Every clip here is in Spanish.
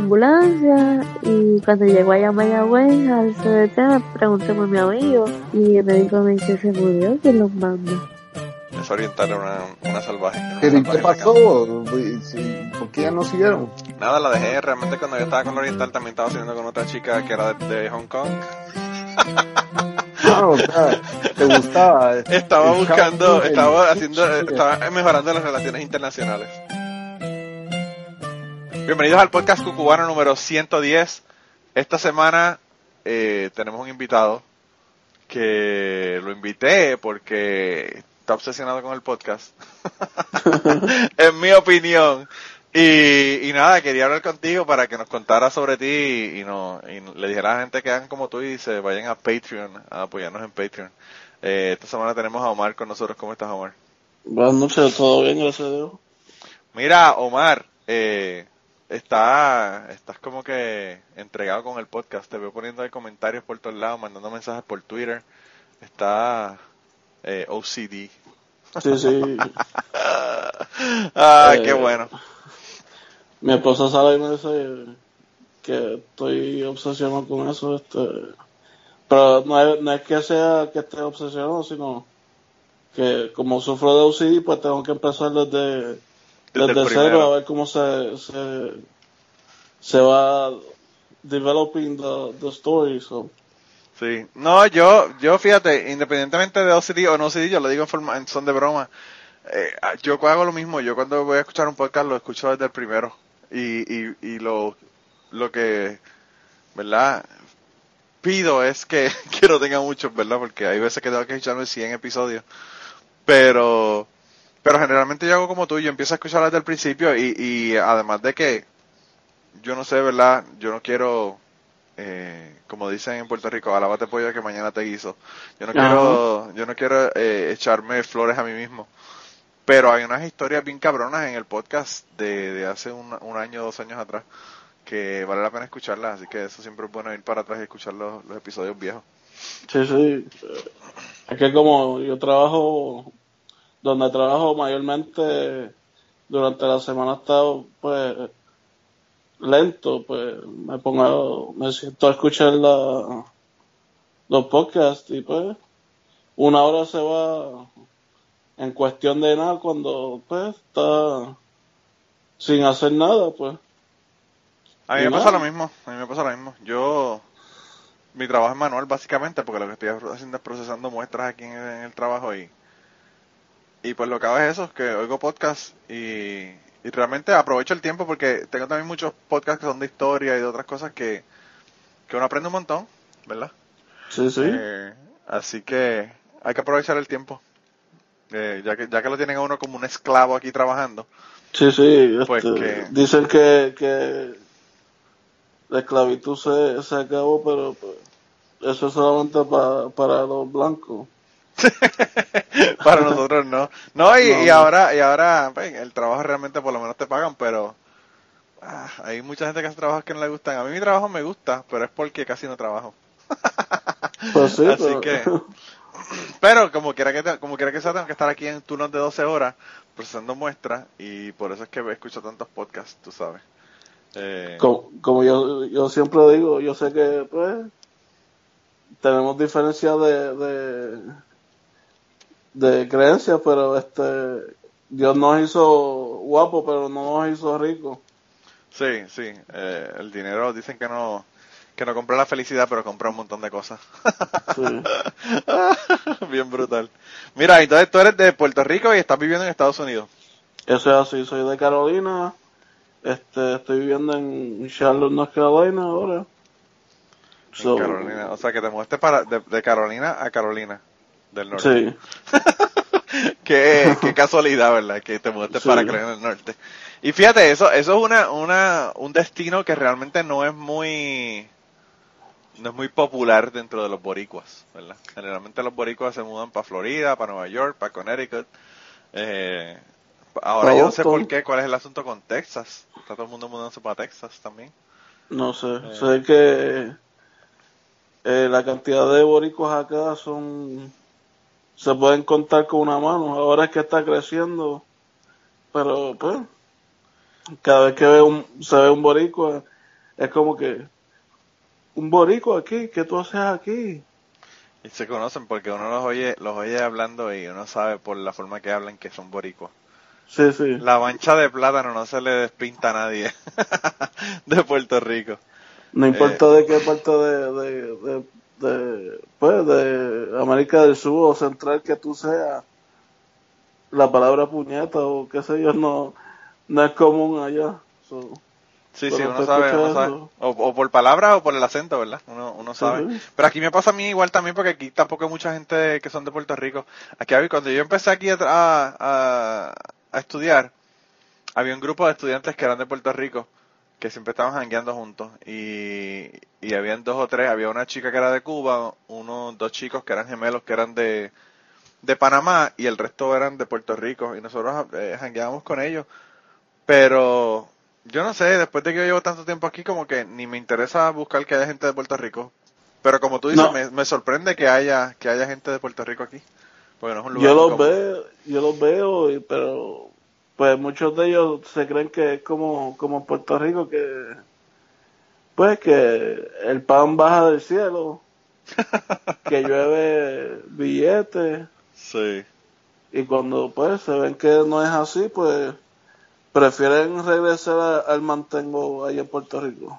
ambulancia y cuando llego allá a Mayagüez al CDT pregunté por mi amigo y el médico me dice se murió, ¿quién los manda? orientar una, una salvaje. ¿Qué, pasó? ¿Por qué ya no siguieron? Nada, la dejé. Realmente cuando yo estaba con la oriental también estaba saliendo con otra chica que era de, Hong Kong. No, te gustaba. Estaba buscando, estaba haciendo, estaba mejorando las relaciones internacionales. Bienvenidos al podcast cucubano número 110. Esta semana eh, tenemos un invitado que lo invité porque está obsesionado con el podcast. en mi opinión. Y, nada, quería hablar contigo para que nos contara sobre ti y, no, le dijera a la gente que hagan como tú y se vayan a Patreon a apoyarnos en Patreon. Eh, esta semana tenemos a Omar con nosotros. ¿Cómo estás, Omar? Buenas noches, todo bien, gracias a Dios. Mira, Omar, eh, está, estás como que entregado con el podcast. Te veo poniendo ahí comentarios por todos lados, mandando mensajes por Twitter. Está eh, OCD. Sí, sí. ah, qué eh, bueno. Mi esposa sabe y me dice que estoy obsesionado con eso, este, pero no es, no es que sea que esté obsesionado, sino que como sufro de OCD, pues tengo que empezar desde, desde, cero a ver cómo se, se, se va developing the, the story. So. Sí. No, yo, yo fíjate, independientemente de OCD o no OCD, yo lo digo en, forma, en son de broma. Eh, yo hago lo mismo. Yo cuando voy a escuchar un podcast lo escucho desde el primero. Y, y, y lo, lo que, ¿verdad? Pido es que, que no tenga muchos, ¿verdad? Porque hay veces que tengo que escucharme 100 episodios. Pero, pero generalmente yo hago como tú. Yo empiezo a escuchar desde el principio y, y además de que, yo no sé, ¿verdad? Yo no quiero eh, como dicen en Puerto Rico, alábate pollo que mañana te guiso. Yo no quiero, yo no quiero eh, echarme flores a mí mismo. Pero hay unas historias bien cabronas en el podcast de, de hace un, un año, dos años atrás, que vale la pena escucharlas, así que eso siempre es bueno ir para atrás y escuchar los, los episodios viejos. Sí, sí. Es que como yo trabajo, donde trabajo mayormente durante la semana he estado, pues, lento, pues me pongo, me siento a escuchar la, los podcasts y pues una hora se va en cuestión de nada cuando pues está sin hacer nada, pues. A mí me pasa lo mismo, a mí me pasa lo mismo. Yo, mi trabajo es manual básicamente porque lo que estoy haciendo es procesando muestras aquí en, el trabajo y, y pues lo que hago es eso, que oigo podcast y, y realmente aprovecho el tiempo porque tengo también muchos podcasts que son de historia y de otras cosas que, que uno aprende un montón, ¿verdad? Sí, sí. Eh, así que hay que aprovechar el tiempo. Eh, ya que ya que lo tienen a uno como un esclavo aquí trabajando. Sí, sí. Pues este, que... Dicen que, que la esclavitud se, se acabó, pero pues, eso es solamente para, para los blancos. para nosotros no. No, y, ahora, y ahora pues, el trabajo realmente por lo menos te pagan, pero ah, hay mucha gente que hace trabajos que no le gustan. A mí mi trabajo me gusta, pero es porque casi no trabajo. Pues sí, Así que, pero como quiera que como quiera que sea, tengo que estar aquí en turnos de 12 horas procesando muestras y por eso es que escucho tantos podcasts, tú sabes. Eh, como, yo, yo siempre digo, yo sé que pues tenemos diferencia de de creencias, pero este Dios nos hizo guapo, pero no nos hizo rico. Sí, sí, eh, el dinero dicen que no que no compra la felicidad, pero compra un montón de cosas. Bien brutal. Mira, entonces tú eres de Puerto Rico y estás viviendo en Estados Unidos. Eso es así, soy de Carolina. Este, estoy viviendo en Charlotte, North Carolina ahora. Carolina, o sea que te mudaste para de Carolina a Carolina del norte. Sí. qué, qué, casualidad, ¿verdad? Que te mudaste para creer en el norte. Y fíjate, eso, eso es una, una, un destino que realmente no es muy, no es muy popular dentro de los boricuas, ¿verdad? Generalmente los boricuas se mudan para Florida, para Nueva York, para Connecticut. Eh, ahora yo no sé por qué, cuál es el asunto con Texas. Está todo el mundo mudándose para Texas también. No sé, eh. sé que eh, la cantidad de boricuas acá son se pueden contar con una mano. Ahora es que está creciendo, pero pues cada vez que ve un, se ve un boricua, es como que, un boricua aquí, ¿qué tú haces aquí? Y se conocen porque uno los oye, los oye hablando y uno sabe por la forma que hablan que son boricuas. Sí, sí. La mancha de plátano no se le despinta a nadie de Puerto Rico. No importa Eh. de qué parte de, de, de, de, pues, de América del Sur o Central que tú seas, la palabra puñeta o qué sé yo no, no es común allá. So, Sí, sí, uno sabe, uno. O, o por palabra o por el acento, ¿verdad? Uno, uno sabe. Pero aquí me pasa a mí igual también porque aquí tampoco hay mucha gente que son de Puerto Rico. Aquí cuando yo empecé aquí a, a- a estudiar, había un grupo de estudiantes que eran de Puerto Rico que siempre estaban jangueando juntos y, y habían dos o tres, había una chica que era de Cuba, uno, dos chicos que eran gemelos que eran de, de Panamá y el resto eran de Puerto Rico y nosotros eh, jangueábamos con ellos. Pero yo no sé, después de que yo llevo tanto tiempo aquí, como que ni me interesa buscar que haya gente de Puerto Rico. Pero como tú dices, No. me, me sorprende que haya que haya gente de Puerto Rico aquí. Porque no es un lugar yo los veo, yo los veo, pero pues muchos de ellos se creen que es como, como en Puerto Rico que pues que el pan baja del cielo, que llueve billetes Sí. y cuando pues se ven que no es así, pues prefieren regresar a- al mantengo ahí en Puerto Rico.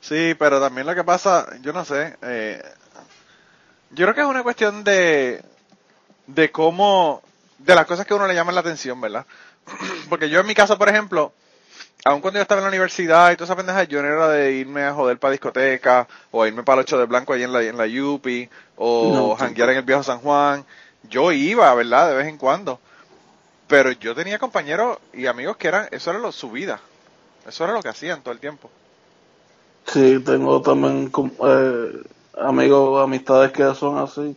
Sí, pero también lo que pasa, yo no sé, eh, yo creo que es una cuestión de, de cómo, de las cosas que a uno le llaman la atención, ¿verdad? Porque yo en mi caso, por ejemplo, aun cuando yo estaba en la universidad y toda esa pendeja, yo no era de irme a joder para discoteca, o a irme para el 8 de blanco ahí en la, en la Yupi, o No, janguear en el viejo San Juan. Yo iba, ¿verdad? De vez en cuando. Pero yo tenía compañeros y amigos que eran, eso era lo, su vida. Eso era lo que hacían todo el tiempo. Sí, tengo también eh, amigos, amistades que son así.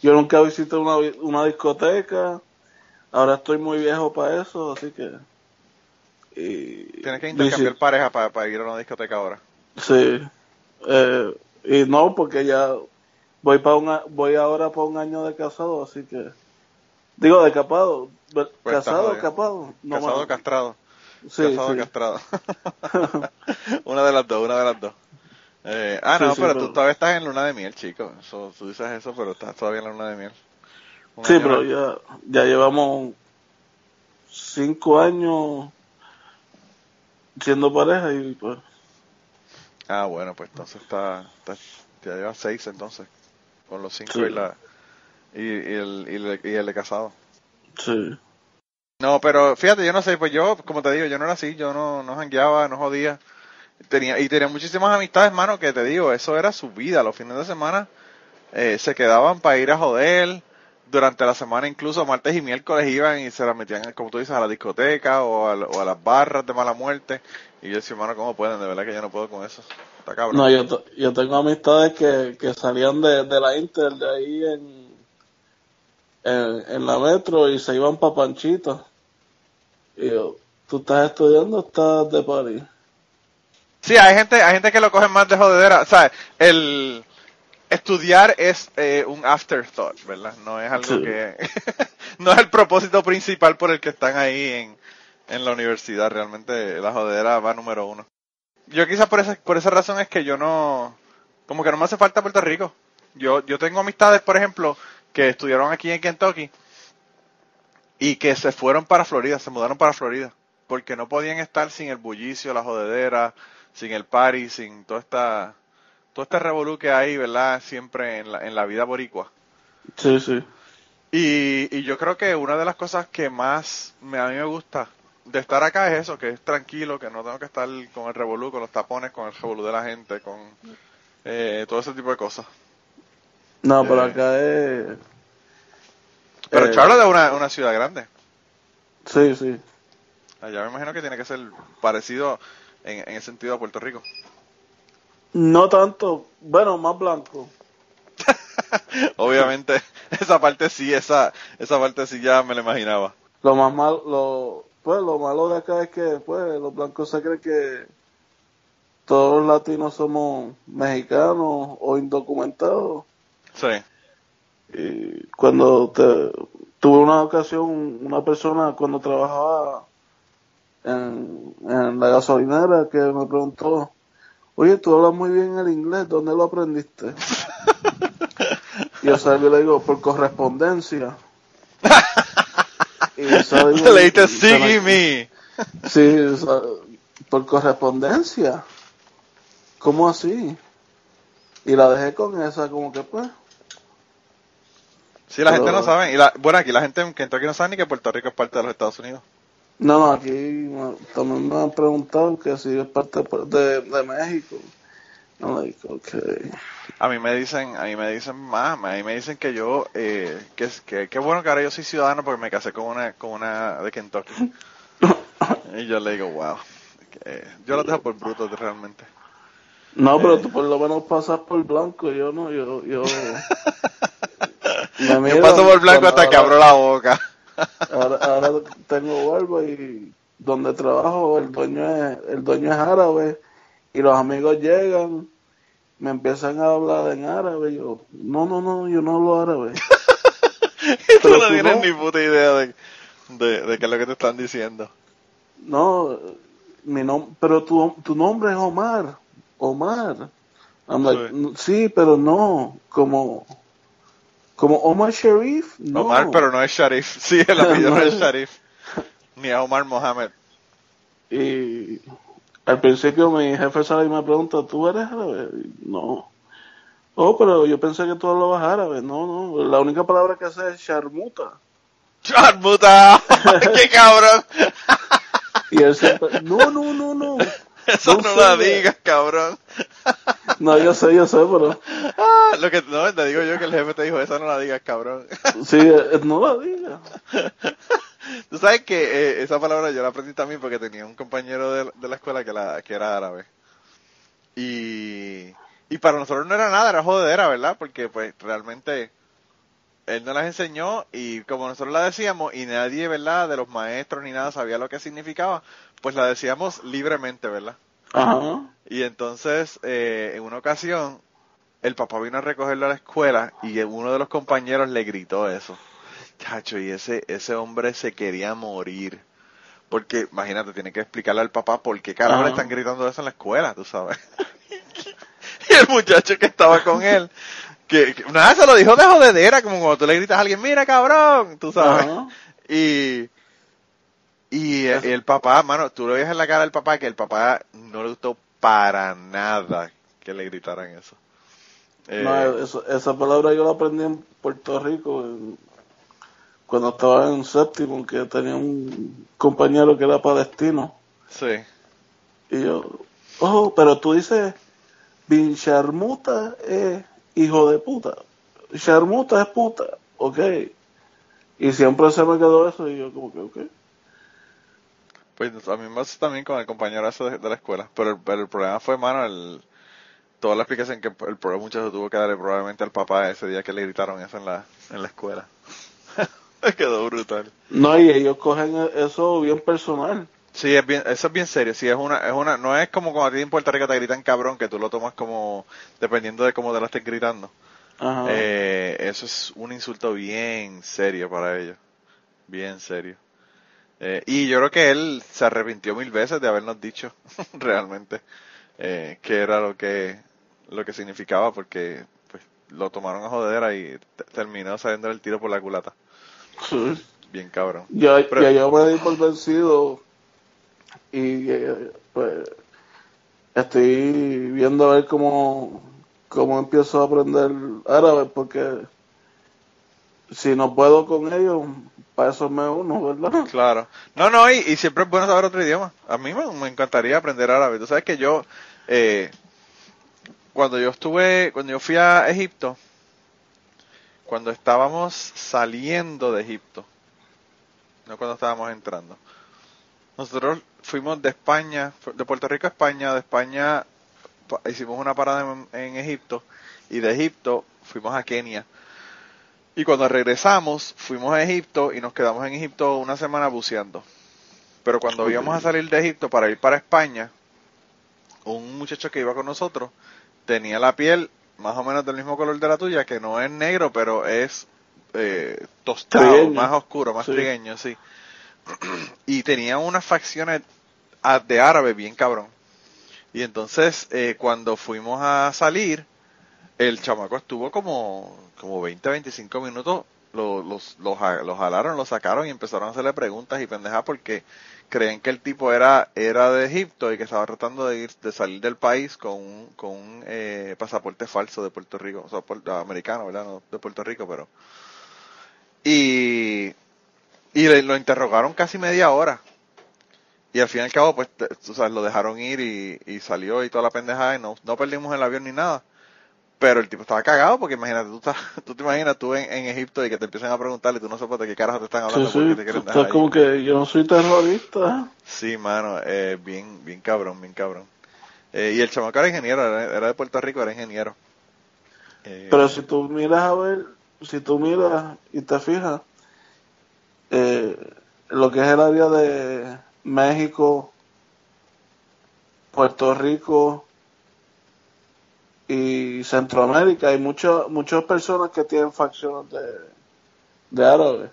Yo nunca visité una, una discoteca, ahora estoy muy viejo para eso, así que... Y Tienes que intercambiar pareja para ir a una discoteca ahora. Sí, eh, y no, porque ya voy para un, a- voy ahora para un año de casado, así que... Digo, de capado, Pues casado, capado. No, casado castrado. Sí, casado sí. castrado. una de las dos, una de las dos. Eh, ah, no, Sí, sí, pero, pero- tú todavía estás en luna de miel, chico. Eso, tú dices eso, pero estás todavía en la luna de miel. Sí, pero ya, ya llevamos cinco años siendo pareja y pues Ah, bueno, pues entonces está, está ya llevas seis entonces. Con los cinco Sí. y la y, y el, y, el, y el de casado. sí. No, pero fíjate, yo no sé, pues yo, como te digo, yo no era así, yo no, no jangueaba, no jodía. Tenía, y tenía muchísimas amistades, mano, que te digo, eso era su vida. Los fines de semana eh, se quedaban para ir a joder. Durante la semana, incluso martes y miércoles iban y se la metían, como tú dices, a la discoteca o a, o a las barras de mala muerte. Y yo decía, hermano, ¿cómo pueden? De verdad que yo no puedo con eso. Está cabrón. No, yo, yo tengo amistades que, que salían de, de la Inter, de ahí en, en, en la metro y se iban para Panchita. Y yo, ¿tú estás estudiando o estás de París? Sí, hay gente, hay gente que lo coge más de jodedera. O sea, el estudiar es eh, un afterthought, ¿verdad? No es algo Sí. que, no es el propósito principal por el que están ahí en, en la universidad. Realmente la jodedera va número uno. Yo quizás por esa, por esa razón es que yo no, como que no me hace falta Puerto Rico. Yo, yo tengo amistades, por ejemplo, que estudiaron aquí en Kentucky y que se fueron para Florida, se mudaron para Florida, porque no podían estar sin el bullicio, la jodedera, sin el party, sin toda esta, todo este revolú que hay, ¿verdad? Siempre en la, en la vida boricua. Sí, sí. Y, y yo creo que una de las cosas que más me, a mí me gusta de estar acá es eso, que es tranquilo, que no tengo que estar con el revolú, con los tapones, con el revolú de la gente, con eh, todo ese tipo de cosas. No, pero Eh. acá es... Pero eh, Charlotte es una, una ciudad grande. Sí, sí. Allá me imagino que tiene que ser parecido en, en el sentido a Puerto Rico. No tanto, bueno, más blanco. Obviamente, esa parte sí, esa, esa parte sí ya me la imaginaba. Lo más malo, lo, pues lo malo de acá es que pues los blancos se creen que todos los latinos somos mexicanos o indocumentados. Sí. Y cuando te, tuve una ocasión, una persona cuando trabajaba en, en la gasolinera que me preguntó, oye, tú hablas muy bien el inglés, ¿dónde lo aprendiste? y yo salgo y le digo, por correspondencia. y salgo Le dijiste, y se me- sigue me. Sí, o sea, por correspondencia. ¿Cómo así? Y la dejé con esa, como que pues. Sí, la Pero- gente no sabe. Y la, bueno, aquí la gente en Kentucky no sabe ni que Puerto Rico es parte de los Estados Unidos. No, no, aquí también me han preguntado que si es parte de, de México. I'm like, okay. A mí me dicen, a mí me dicen más, a mí me dicen que yo, eh, que que, que bueno que ahora yo soy ciudadano porque me casé con una, con una de Kentucky. y yo le digo, wow. yo la dejo por brutos realmente. No, Eh. pero tú por lo menos pasas por blanco, yo no, yo, yo. Yo paso por blanco hasta que abro la boca. Ahora, ahora tengo barba y donde trabajo el dueño es, el dueño es árabe y los amigos llegan, me empiezan a hablar en árabe y yo, no, no, no, yo no hablo árabe. y tú no tienes no. ni puta idea de, de, de qué es lo que te están diciendo. No, mi nom pero tu, tu nombre es Omar, Omar. I'm like, Sí. "No, sí, pero no, como, como Omar Sharif, no. Omar, pero no es Sharif. Sí, el apellido no es Sharif. Ni a Omar Mohamed. Y al principio mi jefe sale y me pregunta, ¿tú eres árabe? Y, No. Oh, pero yo pensé que tú hablabas árabe. No, no. La única palabra que sé es charmuta. ¡Charmuta! ¡Qué cabrón! Y él siempre, no, no, no, no. Eso No la digas, cabrón. No, yo sé, yo sé, pero Ah, lo que no, te digo yo que el jefe te dijo, esa no la digas, cabrón. sí, eh, no la diga. Tú sabes que eh, esa palabra yo la aprendí también porque tenía un compañero de, de la escuela que, la, que era árabe. Y, y para nosotros no era nada, era jodedera, ¿verdad? Porque pues realmente él nos las enseñó y como nosotros la decíamos y nadie, ¿verdad? De los maestros ni nada sabía lo que significaba, pues la decíamos libremente, ¿verdad? Ajá. Y entonces, eh, en una ocasión, el papá vino a recogerlo a la escuela y uno de los compañeros le gritó eso. Chacho, y ese, ese hombre se quería morir. Porque, imagínate, tiene que explicarle al papá por qué carajo le están gritando eso en la escuela, tú sabes. y el muchacho que estaba con él, que, que nada, se lo dijo de jodedera, como cuando tú le gritas a alguien, mira cabrón, tú sabes. Y, y el, el papá, mano, tú lo ves en la cara del papá que el papá no le gustó para nada que le gritaran eso. Eh, No, eso- esa palabra yo la aprendí en Puerto Rico en- cuando estaba en séptimo, que tenía un compañero que era palestino. sí. Y yo, oh, pero tú dices, Bin Sharmuta es hijo de puta. Sharmuta es puta, ok. Y siempre se me quedó eso y yo como que, ok. Pues a mí me pasó también con el compañero de, de la escuela. Pero el, pero el problema fue, mano, el, toda la explicación que el pobre muchacho tuvo que darle probablemente al papá ese día que le gritaron eso en la, en la escuela. Quedó brutal. No, y ellos cogen eso bien personal. Sí, es bien, eso es bien serio. Sí, es una, es una, no es como cuando a ti en Puerto Rico te gritan cabrón, que tú lo tomas como, dependiendo de cómo te lo estés gritando. Ajá. Eh, eso es un insulto bien serio para ellos. Bien serio. Eh, y yo creo que él se arrepintió mil veces de habernos dicho realmente eh, que era lo que lo que significaba porque pues lo tomaron a jodera y terminó saliendo el tiro por la culata. Sí. Bien cabrón. Ya, Pero- ya yo me di por vencido y eh, pues estoy viendo a ver cómo, cómo empiezo a aprender árabe porque si no puedo con ellos, para eso me uno, ¿verdad? Claro. No, no, y, siempre es bueno saber otro idioma. A mí me, me encantaría aprender árabe. Tú sabes que yo, eh, cuando yo estuve, cuando yo fui a Egipto, cuando estábamos saliendo de Egipto, no cuando estábamos entrando, nosotros fuimos de España, de Puerto Rico a España, de España pa- hicimos una parada en, en Egipto y de Egipto fuimos a Kenia. Y cuando regresamos, fuimos a Egipto y nos quedamos en Egipto una semana buceando. Pero cuando íbamos a salir de Egipto para ir para España, un muchacho que iba con nosotros tenía la piel más o menos del mismo color de la tuya, que no es negro, pero es eh, tostado, Trigueño. más oscuro, más Sí. trigueño, sí. y tenía unas facciones de árabe bien cabrón. Y entonces, eh, cuando fuimos a salir, el chamaco estuvo como, como 20, 25 minutos, lo- los, los, los jalaron, lo sacaron y empezaron a hacerle preguntas y pendejas porque creen que el tipo era, era de Egipto y que estaba tratando de ir, de salir del país con un, con un eh, pasaporte falso de Puerto Rico, americano, ¿verdad? No de Puerto Rico, pero. Y, y le- lo interrogaron casi media hora. Y al fin y al cabo, pues, te- tú sabes, lo dejaron ir y, y salió y toda la pendejada y no, no perdimos el avión ni nada. Pero el tipo estaba cagado porque imagínate, tú, estás, tú te imaginas tú en, en Egipto y que te empiezan a preguntar y tú no sabes de qué carajo te están Sí, hablando porque sí, te tú estás como que yo no soy terrorista. Sí, mano, eh, bien, bien cabrón, bien cabrón. Eh, y el chamaco era ingeniero, era, era de Puerto Rico, era ingeniero. Eh, Pero si tú miras a ver, si tú miras y te fijas, eh, lo que es el área de México, Puerto Rico y Centroamérica, hay muchas muchas personas que tienen facciones de, de árabes.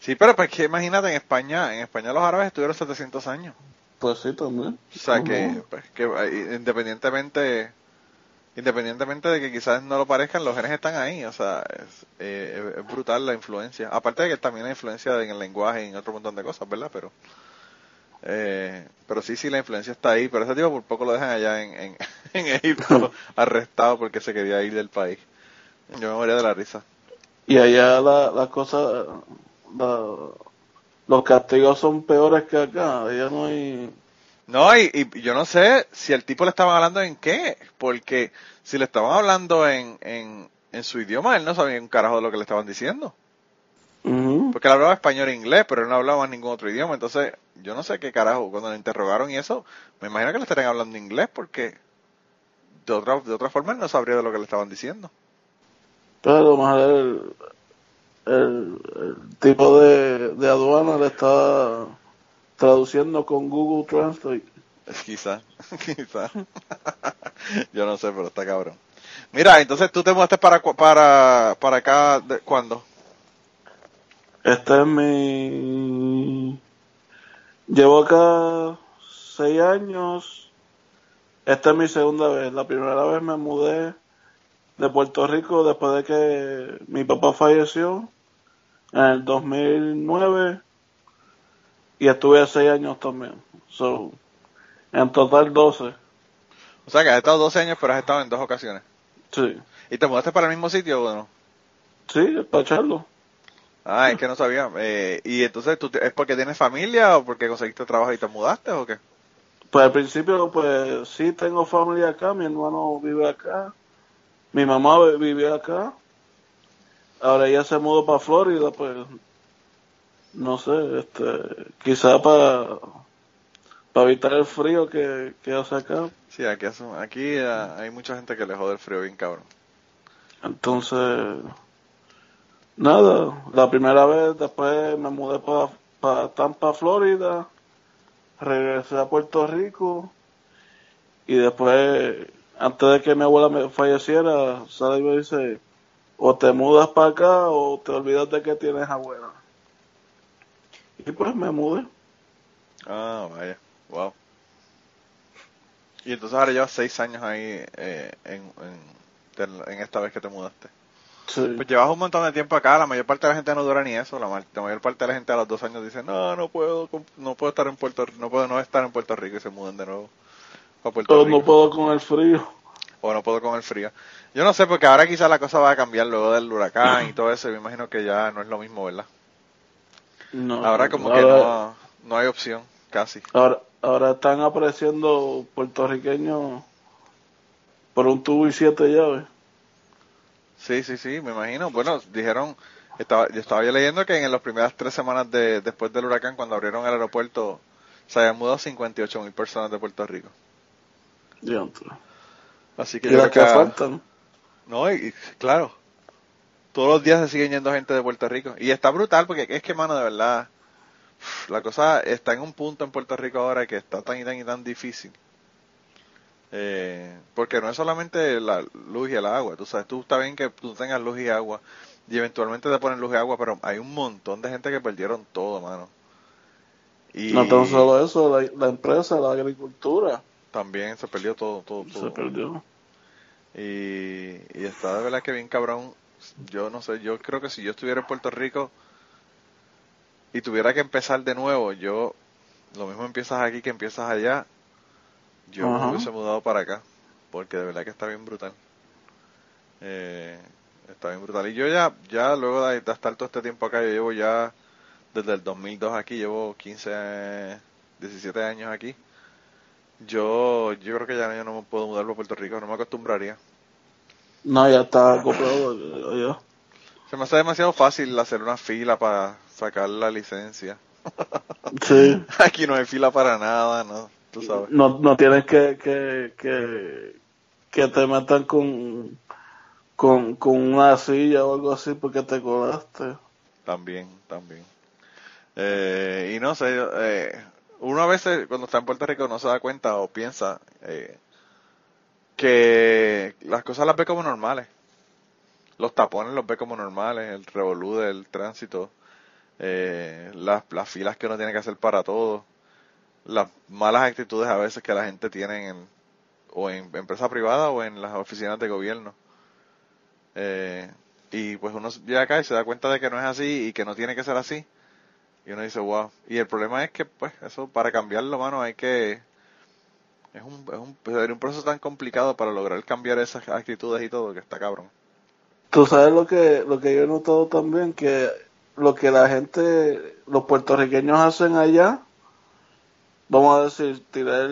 Sí, pero pues que imagínate, en España, en España los árabes estuvieron 700 años. Pues sí, también. O sea que, pues, que independientemente, independientemente de que quizás no lo parezcan, los genes están ahí. O sea, es, eh, es brutal la influencia. Aparte de que también hay influencia en el lenguaje y en otro montón de cosas, ¿verdad? Pero, eh, pero sí, sí, la influencia está ahí. Pero ese tipo por poco lo dejan allá en, en, en Egipto arrestado porque se quería ir del país. Yo me moría de la risa. Y allá la, la cosa, la- los castigos son peores que acá. Allá no hay... No, y, y yo no sé si el tipo le estaban hablando en qué, porque si le estaban hablando en, en, en su idioma, él no sabía un carajo de lo que le estaban diciendo. Porque él hablaba español e inglés, pero él no hablaba ningún otro idioma. Entonces, yo no sé qué carajo, cuando le interrogaron y eso, me imagino que le estarían hablando inglés, porque de otra, de otra forma él no sabría de lo que le estaban diciendo. Pero mejor el, el, el tipo de, de aduana le está traduciendo con Google Translate. Quizá, quizá. yo no sé, pero está cabrón. Mira, entonces tú te mudaste para, para, para acá, de, ¿cuándo? Este es mi... Llevo acá seis años. Esta es mi segunda vez. La primera vez me mudé de Puerto Rico después de que mi papá falleció en el 2009 y estuve seis años también. So, en total 12. O sea que has estado 12 años, pero has estado en dos ocasiones. Sí. ¿Y te mudaste para el mismo sitio o no? Sí, para echarlo. Ah, es que no sabía. Eh, ¿Y entonces tú te- es porque tienes familia o porque conseguiste trabajo y te mudaste o qué? Pues al principio, pues sí tengo familia acá, mi hermano vive acá, mi mamá vi- vive acá, ahora ella se mudó para Florida, pues no sé, este, quizá para para evitar el frío que, que hace acá. Sí, aquí, hace- aquí eh, hay mucha gente que le jode el frío bien cabrón. Entonces, nada, la primera vez después me mudé para Tampa, Florida, regresé a Puerto Rico y después, antes de que mi abuela me falleciera, sale y me dice, o te mudas para acá o te olvidas de que tienes abuela. Y pues me mudé. Ah, vaya, wow. Y entonces ahora llevas seis años ahí eh, en, en esta vez que te mudaste. Sí. Pues llevas un montón de tiempo acá, la mayor parte de la gente no dura ni eso, la, ma- la mayor parte de la gente a los dos años dice, no, no puedo, no puedo estar en Puerto no puedo no estar en Puerto Rico y se mudan de nuevo a Puerto Pero Rico. no puedo con el frío. o no puedo con el frío. Yo no sé, porque ahora quizás la cosa va a cambiar luego del huracán y todo eso, y me imagino que ya no es lo mismo, ¿verdad? No, Ahora como que no, no hay opción, casi. Ahora, ahora están apareciendo puertorriqueños por un tubo y siete llaves. Sí, sí, sí, me imagino. Bueno, dijeron, estaba, yo estaba yo leyendo que en las primeras tres semanas de, después del huracán, cuando abrieron el aeropuerto, se habían mudado 58 mil personas de Puerto Rico. Así que Y las que faltan. No, y, y claro, todos los días se siguen yendo gente de Puerto Rico. Y está brutal porque es que, mano, de verdad, la cosa está en un punto en Puerto Rico ahora que está tan y tan y tan difícil. Eh, porque no es solamente la luz y el agua, tú sabes, tú está bien que tú tengas luz y agua y eventualmente te ponen luz y agua, pero hay un montón de gente que perdieron todo, mano. Y No tan solo eso, la, la empresa, la agricultura, también se perdió todo, todo, todo. se perdió. Y, y está de verdad que bien cabrón. Yo no sé, yo creo que si yo estuviera en Puerto Rico y tuviera que empezar de nuevo, yo, lo mismo empiezas aquí que empiezas allá, yo Ajá. me hubiese mudado para acá, porque de verdad que está bien brutal. Eh, está bien brutal. Y yo ya, ya luego de, de estar todo este tiempo acá, yo llevo ya desde el 2002 aquí, llevo 15, eh, 17 años aquí. Yo, yo creo que ya yo no me puedo mudar para Puerto Rico, no me acostumbraría. No, ya está acoplado. Ya, ya. Se me hace demasiado fácil hacer una fila para sacar la licencia. Sí. Aquí no hay fila para nada, ¿no? Tú sabes. No, no tienes que, que, que, que te metan con, con, con una silla o algo así porque te colaste. También, también. Eh, y no sé, eh, uno a veces cuando está en Puerto Rico no se da cuenta o piensa eh, que las cosas las ve como normales. Los tapones los ve como normales, el revolú del tránsito, eh, las, las filas que uno tiene que hacer para todo, las malas actitudes a veces que la gente tiene en, o en empresa privada o en las oficinas de gobierno. Eh, y pues uno llega acá y se da cuenta de que no es así y que no tiene que ser así. Y uno dice, wow. Y el problema es que, pues, eso para cambiarlo, mano, hay que... Es un, es un, sería un proceso tan complicado para lograr cambiar esas actitudes y todo, que está cabrón. Tú sabes lo que, lo que yo he notado también, que lo que la gente, los puertorriqueños hacen allá, vamos a decir, tirar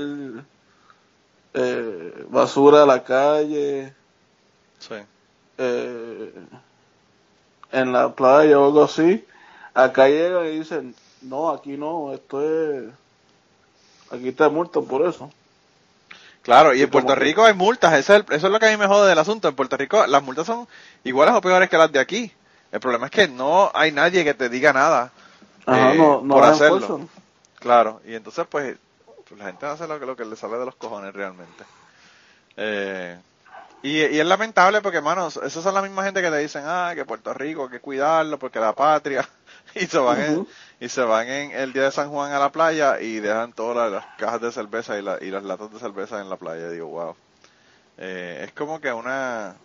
eh, basura a la calle, Sí. eh, en la playa o algo así, acá llegan y dicen, no, aquí no, esto es, aquí está muerto por eso. Claro, y en Puerto Rico hay multas, eso es, el- eso es lo que a mí me jode del asunto. En Puerto Rico las multas son iguales o peores que las de aquí. El problema es que no hay nadie que te diga nada Ajá, eh, no, no por hacerlo. Claro, y entonces pues, pues, la gente hace lo que, lo que le sale de los cojones realmente. Eh, y, y es lamentable porque, hermanos, esas son la misma gente que te dicen, ah, que Puerto Rico hay que cuidarlo porque la patria, y se van en, y se van en el día de San Juan a la playa y dejan todas las, cajas de cerveza y, la- y las latas de cerveza en la playa. digo, wow. Eh, es como que una,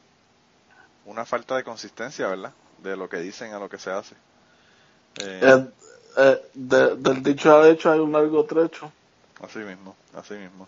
una falta de consistencia, ¿verdad? De lo que dicen a lo que se hace. Eh, Eh, de- del dicho al hecho hay un largo trecho. Así mismo, así mismo.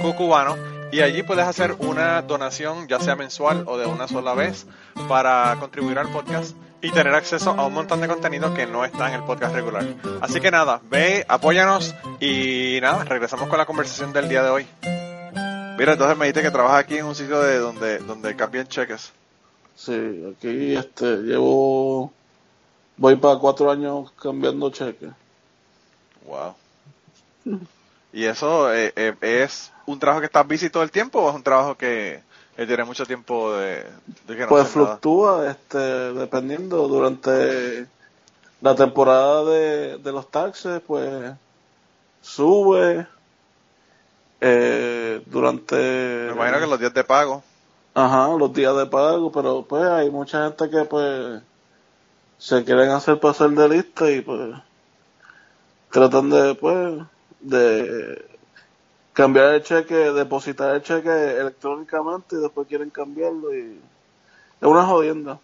cucubano y allí puedes hacer una donación ya sea mensual o de una sola vez para contribuir al podcast y tener acceso a un montón de contenido que no está en el podcast regular. Así que nada, ve, apóyanos y nada, regresamos con la conversación del día de hoy. Mira, entonces me dijiste que trabajas aquí en un sitio de donde, donde cambian cheques. Sí, aquí este, llevo, voy para cuatro años cambiando cheques. Wow. ¿Y eso eh, eh, es un trabajo que estás busy todo el tiempo o es un trabajo que, que tiene mucho tiempo de, de que no Pues nada? fluctúa, este, dependiendo durante la temporada de, de los taxes, pues sube. Eh, durante Me imagino que los días de pago. Ajá, los días de pago, pero pues hay mucha gente que pues se quieren hacer pasar de lista y pues tratan de pues de cambiar el cheque, depositar el cheque electrónicamente y después quieren cambiarlo y es una jodienda.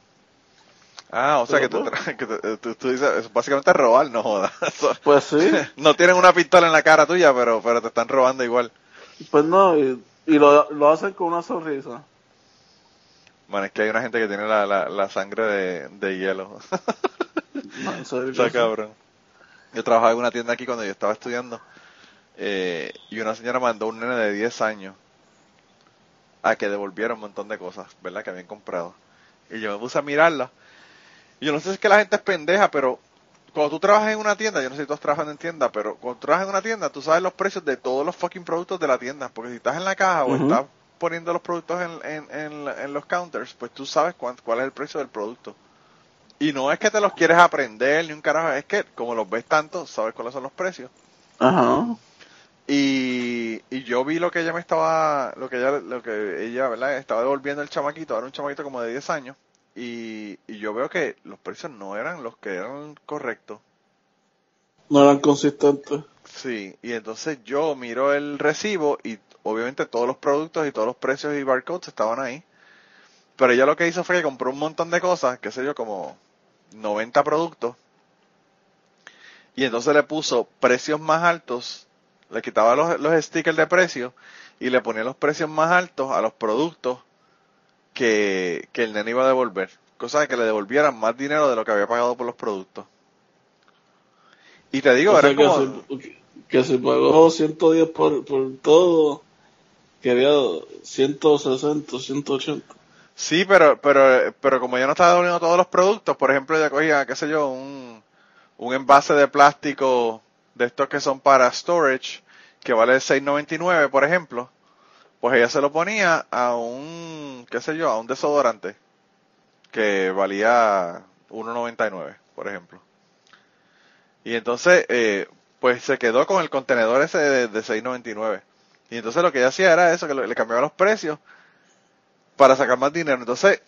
Ah, o sea que, tú, que tú- dices, es básicamente robar, no jodas. Pues sí, no tienen una pistola en la cara tuya, pero, pero te están robando igual. pues no, y, y lo, lo hacen con una sonrisa. Bueno, es que hay una gente que tiene la, la, la sangre de, de hielo. No, en serio cabrón. Yo trabajaba en una tienda aquí cuando yo estaba estudiando eh, y una señora mandó a un nene de 10 años a que devolviera un montón de cosas, ¿verdad? Que habían comprado. Y yo me puse a mirarla. Y yo no sé si es que la gente es pendeja, pero cuando tú trabajas en una tienda, yo no sé si tú has trabajado en tienda, pero cuando trabajas en una tienda, tú sabes los precios de todos los fucking productos de la tienda. Porque si estás en la caja o estás poniendo los productos en, en, en, en los counters, pues tú sabes cuán- cuál es el precio del producto. Y no es que te los quieres aprender ni un carajo, es que como los ves tanto, sabes cuáles son los precios. Ajá. Y, y yo vi lo que ella me estaba, lo que ella, lo que ella, ¿verdad? Estaba devolviendo el chamaquito, era un chamaquito como de 10 años. Y, y yo veo que los precios no eran los que eran correctos. No eran consistentes. Sí, y entonces yo miro el recibo y obviamente todos los productos y todos los precios y barcodes estaban ahí. Pero ella lo que hizo fue que compró un montón de cosas, qué sé yo, como 90 productos. Y entonces le puso precios más altos, le quitaba los, los stickers de precio y le ponía los precios más altos a los productos que, que el nene iba a devolver. Cosa de que le devolvieran más dinero de lo que había pagado por los productos. Y te digo, O era que, como... que si pagó 110 por, por todo, quería 160, 180. Sí, pero, pero, pero como yo no estaba devolviendo todos los productos, por ejemplo, ella cogía, qué sé yo, un, un envase de plástico de estos que son para storage, que vale 6.99, por ejemplo, pues ella se lo ponía a un, qué sé yo, a un desodorante, que valía 1.99, por ejemplo. Y entonces, eh, pues se quedó con el contenedor ese de, de 6.99. Y entonces lo que ella hacía era eso, que le le cambiaba los precios para sacar más dinero. Entonces,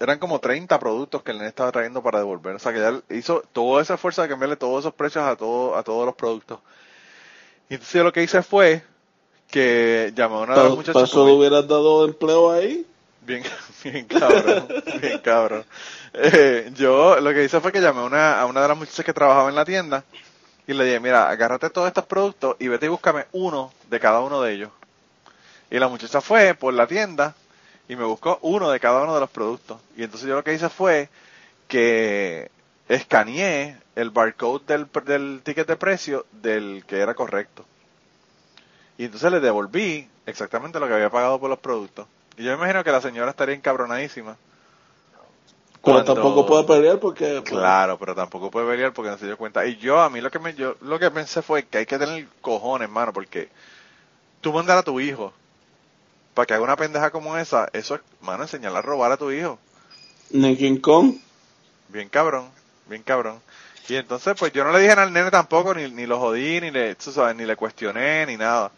eran como 30 productos que el nene estaba trayendo para devolver. O sea, que ya hizo todo ese esfuerzo de cambiarle todos esos precios a, todo, a todos los productos. Y entonces yo lo que hice fue que llamé a una de ¿Para, las muchachas. eso le hubieras dado empleo ahí? Bien, bien cabrón, bien cabrón. Eh, yo lo que hice fue que llamé a una, a una de las muchachas que trabajaba en la tienda y le dije, mira, agárrate todos estos productos y vete y búscame uno de cada uno de ellos. Y la muchacha fue por la tienda y me buscó uno de cada uno de los productos. Y entonces yo lo que hice fue que escaneé el barcode del, del ticket de precio del que era correcto. Y entonces le devolví exactamente lo que había pagado por los productos. Y yo me imagino que la señora estaría encabronadísima. Pero Cuando- tampoco puede pelear porque... pues, Claro, pero tampoco puede pelear porque no se dio cuenta. Y yo, a mí lo que me, yo, lo que pensé fue que hay que tener cojones, hermano, porque tú mandar a tu hijo para que haga una pendeja como esa, eso es, mano, enseñarle a robar a tu hijo. Ni King Kong. Bien cabrón, bien cabrón. Y entonces, pues yo no le dije al nene tampoco, ni, ni lo jodí, ni le, tú sabes, ni le cuestioné, ni nada.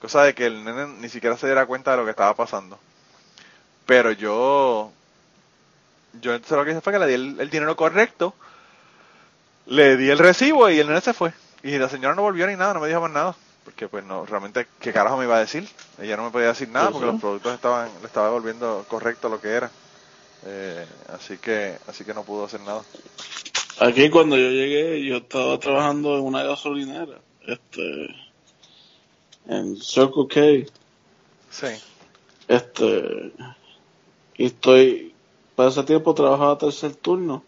Cosa de que el nene ni siquiera se diera cuenta de lo que estaba pasando. Pero yo, yo entonces lo que hice fue que le di el, el dinero correcto, le di el recibo y el nene se fue. Y la señora no volvió ni nada, no me dijo más nada. Porque pues no, realmente, ¿qué carajo me iba a decir? Ella no me podía decir nada porque los productos estaban, le estaba devolviendo correcto lo que era. Eh, así que, así que no pudo hacer nada. Aquí cuando yo llegué, yo estaba trabajando en una gasolinera. Este... En Circle K. Sí. Este... Y estoy... Para ese tiempo trabajaba tercer turno.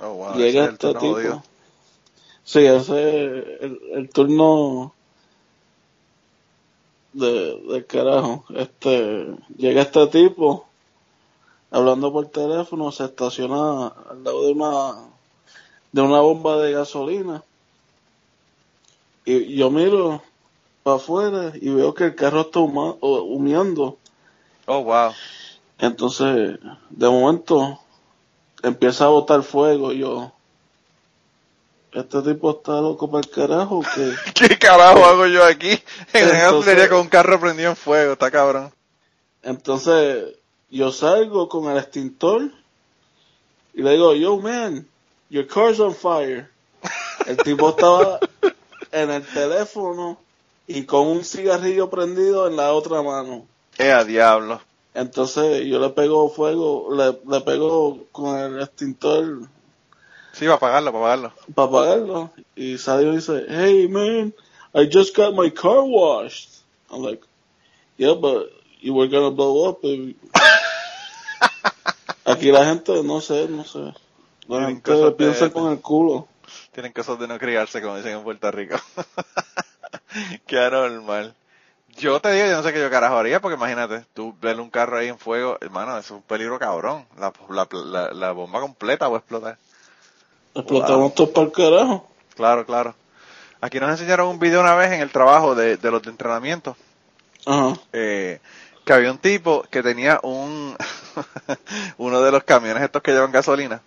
Oh, wow. Llega este tipo. jodido. Sí, ese el, el turno de, de carajo. Este, llega este tipo hablando por teléfono, se estaciona al lado de una de una bomba de gasolina. Y yo miro para afuera y veo que el carro está huma- humeando. Oh, wow. Entonces, de momento, empieza a botar fuego y yo, este tipo está loco para el carajo que ¿Qué carajo hago yo aquí? En una con un carro prendido en fuego, está cabrón. entonces yo salgo con el extintor y le digo, yo man, your car's on fire. El tipo estaba en el teléfono y con un cigarrillo prendido en la otra mano. Eh, a diablo. Entonces yo le pego fuego, le, le pego con el extintor Sí, va a pagarlo, para pagarlo. para apagarlo. Y Sadio dice, hey man, I just got my car washed. I'm like, yeah, but you were gonna blow up. baby." Aquí la gente, no sé, no sé. La Tienen gente de- piensa con el culo. Tienen cosas de no criarse, como dicen en Puerto Rico. Qué anormal. Yo te digo, yo no sé qué yo carajo haría, porque imagínate, tú ver un carro ahí en fuego, hermano, eso es un peligro cabrón. La, la, la, la bomba completa va a explotar. Explotamos todo para el carajo. Claro, claro. Aquí nos enseñaron un video una vez en el trabajo de, de los de entrenamiento. Ajá. eh, que había un tipo que tenía un uno de los camiones estos que llevan gasolina.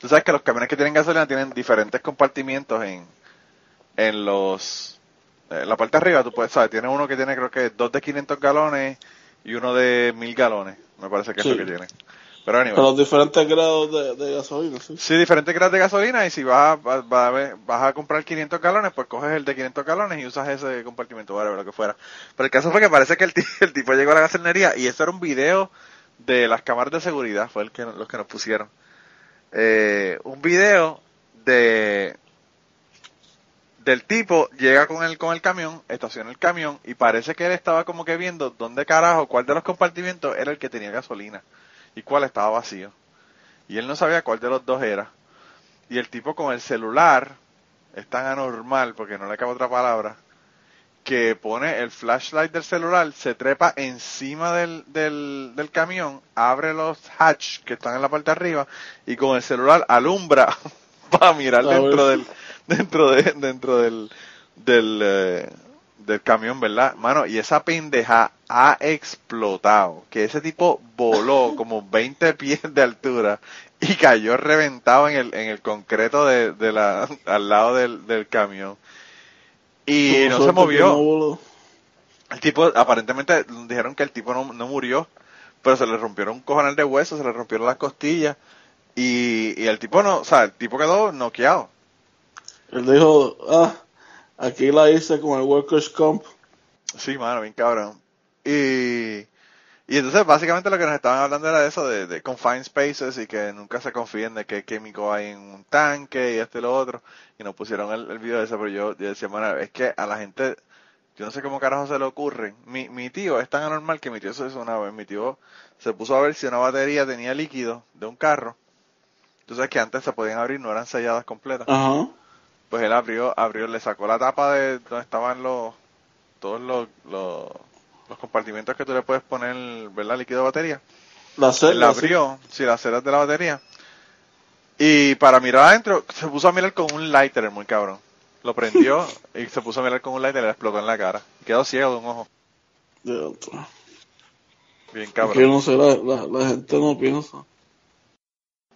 Tú sabes que los camiones que tienen gasolina tienen diferentes compartimientos en en los en la parte de arriba, tú puedes saber, tiene uno que tiene creo que dos de 500 galones y uno de 1000 galones, me parece que es Sí. lo que tiene. Pero anyway. Con los diferentes grados de, de gasolina, sí. Sí, diferentes grados de gasolina y si vas a, vas, vas a ver- vas a comprar 500 galones, pues coges el de 500 galones y usas ese compartimento, lo que fuera. Pero el caso fue que parece que el, el tipo llegó a la gasolinería y eso era un video de las cámaras de seguridad, fue el que los que nos pusieron. Eh, un video de del tipo llega con el con el camión, estaciona el camión y parece que él estaba como que viendo dónde carajo, cuál de los compartimientos era el que tenía gasolina y cuál estaba vacío. Y él no sabía cuál de los dos era. Y el tipo con el celular es tan anormal, porque no le cabe otra palabra, que pone el flashlight del celular, se trepa encima del, del, del camión, abre los hatch que están en la parte de arriba y con el celular alumbra para mirar A ver. dentro del dentro de dentro del del eh, del camión, ¿verdad? Mano, y esa pendeja ha explotado. Que ese tipo voló como 20 pies de altura y cayó reventado en el, en el concreto de, de la, al lado del, del camión. Y no se movió. no. El tipo, aparentemente dijeron que el tipo no, no murió, pero se le rompieron un cojonal de hueso, se le rompieron las costillas. Y, y el tipo no, o sea, el tipo quedó noqueado. Él dijo, ah, aquí la hice con el Workers' Comp. Sí, mano, bien cabrón. Y, y entonces básicamente lo que nos estaban hablando era de eso, de, de confined spaces y que nunca se confíen de qué químico hay en un tanque y esto y lo otro. Y nos pusieron el, el video de eso, pero yo, yo decía, mano, es que a la gente, yo no sé cómo carajo se le ocurre. Mi, mi tío es tan anormal que mi tío se hizo una vez. Mi tío se puso a ver si una batería tenía líquido de un carro. Sabes que antes se podían abrir, no eran selladas completas Ajá. Pues él abrió, abrió, le sacó la tapa de donde estaban los, todos los, los, los compartimentos que tú le puedes poner, ¿verdad? Líquido de batería. La Él celda. la abrió, sí, las ceras de la batería. Y para mirar adentro, se puso a mirar con un lighter, el muy cabrón. Lo prendió y se puso a mirar con un lighter y le explotó en la cara. Quedó ciego de un ojo. Diantre. Bien Que cabrón. no sé, la, la, la gente no piensa.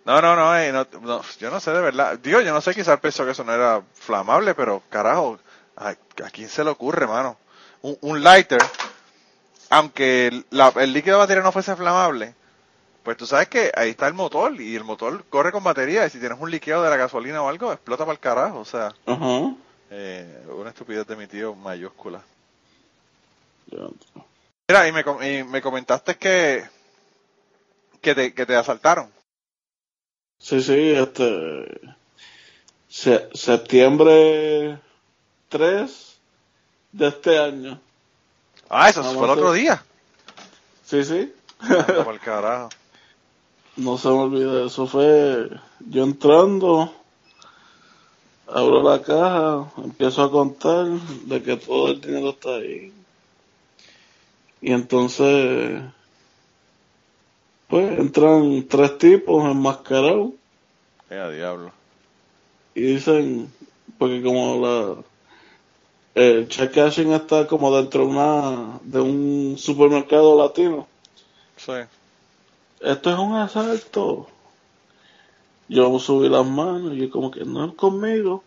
No, no, no, eh, no, no, yo no sé de verdad. Digo, yo no sé, quizás pensó que eso no era flamable, pero carajo, ¿a, a quién se le ocurre, mano? Un, un lighter, aunque el, la- el líquido de batería no fuese flamable, pues tú sabes que ahí está el motor y el motor corre con batería y si tienes un líquido de la gasolina o algo, explota para el carajo. O sea, eh, una estupidez de mi tío mayúscula. Mira, y me, y me comentaste que, que, te, que te asaltaron. Sí, sí, este. se- septiembre 3 de este año. Ah, eso Vamos fue el otro día. Sí, sí. Pa'l carajo. No se me olvida, eso fue yo entrando, abro la caja, empiezo a contar de que todo el dinero está ahí. Y entonces, pues entran tres tipos enmascarados Eh, diablo. y dicen, porque como la el check cashing está como dentro de una de un supermercado latino. Sí. esto es un asalto. Yo subí las manos y yo como que no es conmigo.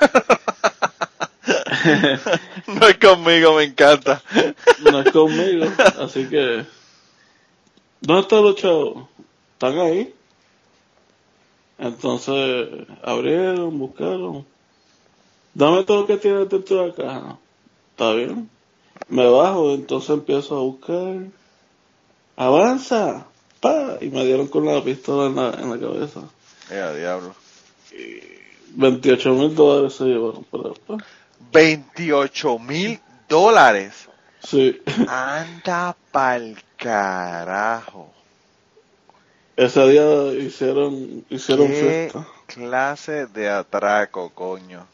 No es conmigo, me encanta. No es conmigo. Así que... ¿Dónde están los chavos? Están ahí. Entonces abrieron, buscaron. Dame todo lo que tienes dentro de la caja. Está bien. Me bajo, entonces empiezo a buscar. Avanza. Pa. Y me dieron con la pistola en la, en la cabeza. Eh, diablo. 28 mil dólares se llevaron para después. 28 mil dólares. Sí. Anda pa'l carajo. Ese día hicieron, hicieron ¿Qué fiesta. clase de atraco, coño?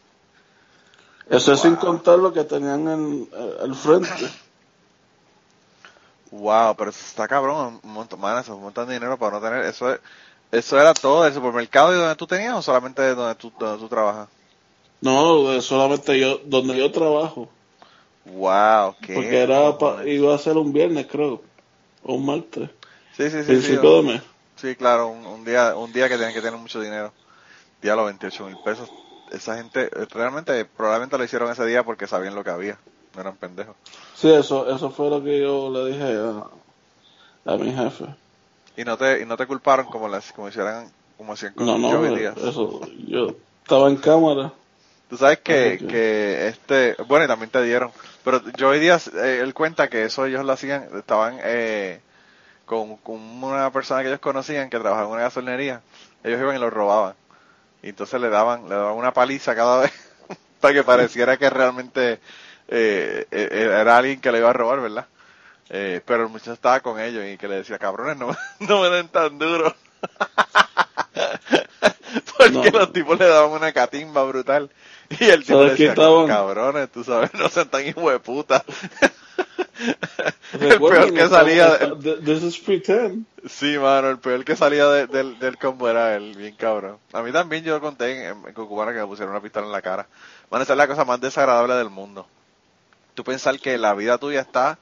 Eso es sin contar lo que tenían en, eh, al frente. Wow, pero eso está cabrón, un montón, man, eso es un montón de dinero para no tener, eso es, ¿Eso era todo del supermercado y donde tú tenías o solamente de donde tú, donde tú trabajas? No, solamente yo, donde yo trabajo. Wow, qué. Porque era pa- iba a ser un viernes, creo. O un martes. Sí, sí, sí. Sí, Principio de mes. Sí, claro, un, un día un día que tienen que tener mucho dinero. Día los 28 mil pesos. Esa gente, realmente, probablemente lo hicieron ese día porque sabían lo que había. No eran pendejos. Sí, eso, eso fue lo que yo le dije a, a mi jefe. Y no te, y no te culparon como las, como hicieran, como hacían con No, no, eso, yo estaba en cámara. Tú sabes que, que este, bueno, y también te dieron, pero Joey Díaz, eh, él cuenta que eso ellos lo hacían, estaban eh, con, con una persona que ellos conocían que trabajaba en una gasolinería, ellos iban y lo robaban. Y entonces le daban, le daban una paliza cada vez para que pareciera que realmente eh, eh, era alguien que le iba a robar, ¿verdad? Eh, pero el muchacho estaba con ellos y que le decía, cabrones, no, no me den tan duro. Porque No. los tipos le daban una catimba brutal. Y el tipo ¿Sabes qué decía, estaban? cabrones, tú sabes, no sean tan hijos de puta. el peor que salía, th- This is pretend. sí, mano, el peor que salía de- del, del combo era él, bien cabrón. A mí también yo conté en, en Cucubana que me pusieron una pistola en la cara. Van esa es la cosa más desagradable del mundo. Tú pensar que la vida tuya está,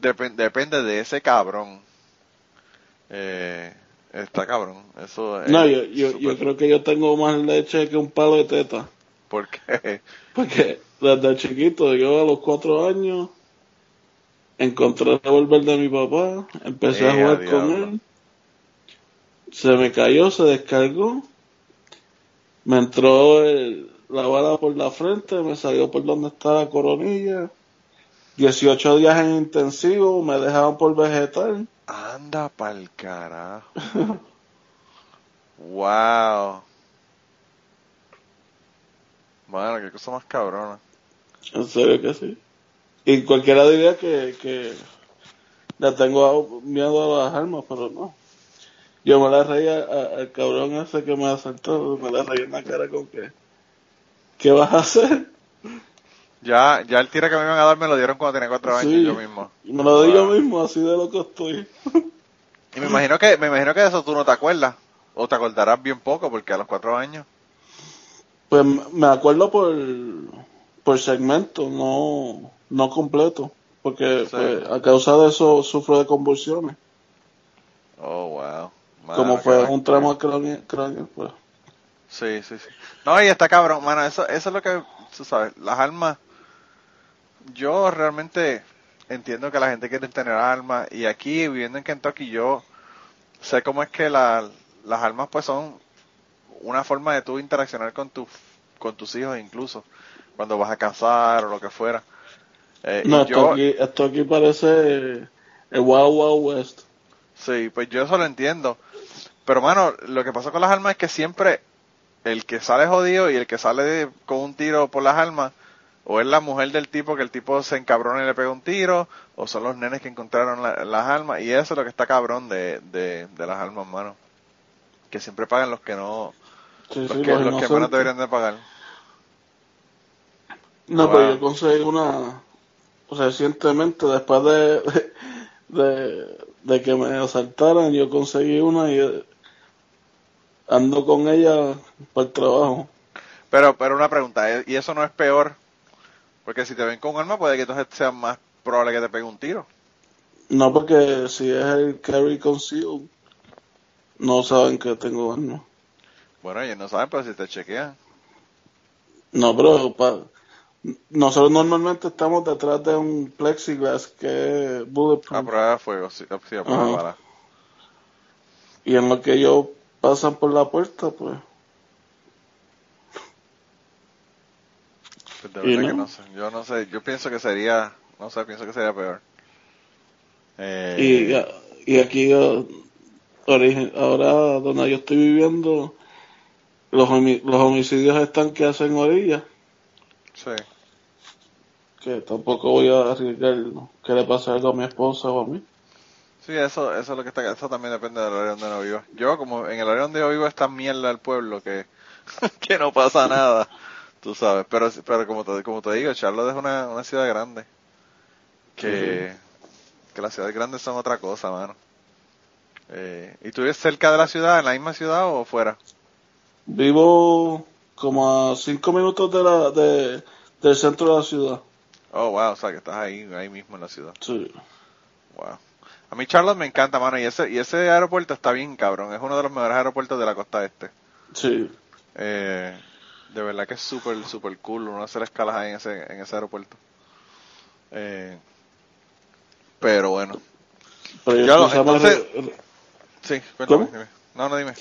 depen- depende de ese cabrón. Eh, está cabrón, eso es No, yo, yo, yo creo que yo tengo más leche que un palo de teta. porque Porque desde chiquito, yo a los cuatro años, encontré el revólver de mi papá, empecé a jugar con él, se me cayó, se descargó, me entró el- la bala por la frente, me salió por donde está la coronilla, 18 días en intensivo, me dejaban por vegetal. Anda pa'l carajo. wow. Mano, qué cosa más cabrona. En serio que sí. Y cualquiera diría que, que le tengo miedo a las armas, pero no. Yo me la reía a- al cabrón ese que me asaltó, me la reía en la cara con que, ¿qué vas a hacer? Ya, ya el tiro que me iban a dar me lo dieron cuando tenía cuatro años Sí. yo mismo. Y me lo di yo mismo, así de lo que estoy. Y me imagino que, me imagino que de eso tú no te acuerdas. O te acordarás bien poco porque a los cuatro años. Pues me acuerdo por, por segmento, no, no completo. Porque Sí. pues, a causa de eso sufro de convulsiones. Oh, wow. Mano, Como fue un tramo cráneo pues. Sí, sí, sí. No, y está cabrón, mano, eso, eso es lo que, tú sabes, las armas, yo realmente entiendo que la gente quiere tener armas, y aquí, viviendo en Kentucky, yo sé cómo es que la, las armas pues son una forma de tú interaccionar con, tu, con tus hijos incluso, cuando vas a cazar o lo que fuera. Eh, y No, esto, yo, aquí, esto aquí parece el Wild Wild West. Sí, pues yo eso lo entiendo. Pero, mano, lo que pasa con las armas es que siempre el que sale jodido y el que sale con un tiro por las armas, o es la mujer del tipo que el tipo se encabrona y le pega un tiro, o son los nenes que encontraron la- las armas, y eso es lo que está cabrón de, de, de las armas, mano. Que siempre pagan los que no, Sí, los sí, que, los los que menos deberían de pagar. No, Wow. pero yo conseguí una recientemente, después de, de, de que me asaltaran, yo conseguí una y eh, ando con ella para el trabajo. Pero, pero una pregunta, ¿eh? ¿y eso no es peor? Porque si te ven con un arma, puede que entonces sea más probable que te pegue un tiro. No, porque si es el carry concealed, no saben que tengo arma. Bueno, ellos no saben, pero si te chequean. No, pero pa- nosotros normalmente estamos detrás de un plexiglass que es A bulletproof. prueba de fuego, sí, a prueba de bala. Y en lo que ellos pasan por la puerta, pues Pues de verdad que no. no sé. Yo no sé. Yo pienso que sería. No sé, pienso que sería peor. Eh, Y, y aquí origen- ahora donde yo estoy viviendo, los, los homicidios están que hacen orillas, Sí. que tampoco voy a arriesgar que le pase algo a mi esposa o a mí. Sí, eso, eso es lo que está. Eso también depende del área donde uno viva. Yo, como en el área donde yo vivo, es tan mierda el pueblo que, que no pasa nada. Tú sabes. Pero, pero como te, como te digo, Charlotte es una, una ciudad grande. Que, que las ciudades grandes son otra cosa, mano. Eh, ¿Y tú vives cerca de la ciudad, en la misma ciudad o fuera? Vivo como a cinco minutos de la, de, del centro de la ciudad. Oh, wow, o sea que estás ahí, ahí mismo en la ciudad. Sí. Wow. A mí Charlotte me encanta, mano, y ese, y ese aeropuerto está bien cabrón, es uno de los mejores aeropuertos de la costa este. Sí. Eh, de verdad que es súper, súper cool uno hacer escalas ahí en ese, en ese aeropuerto. Eh, pero bueno. Pero yo quizá entonces- me- Sí, cuéntame. No, no, dime.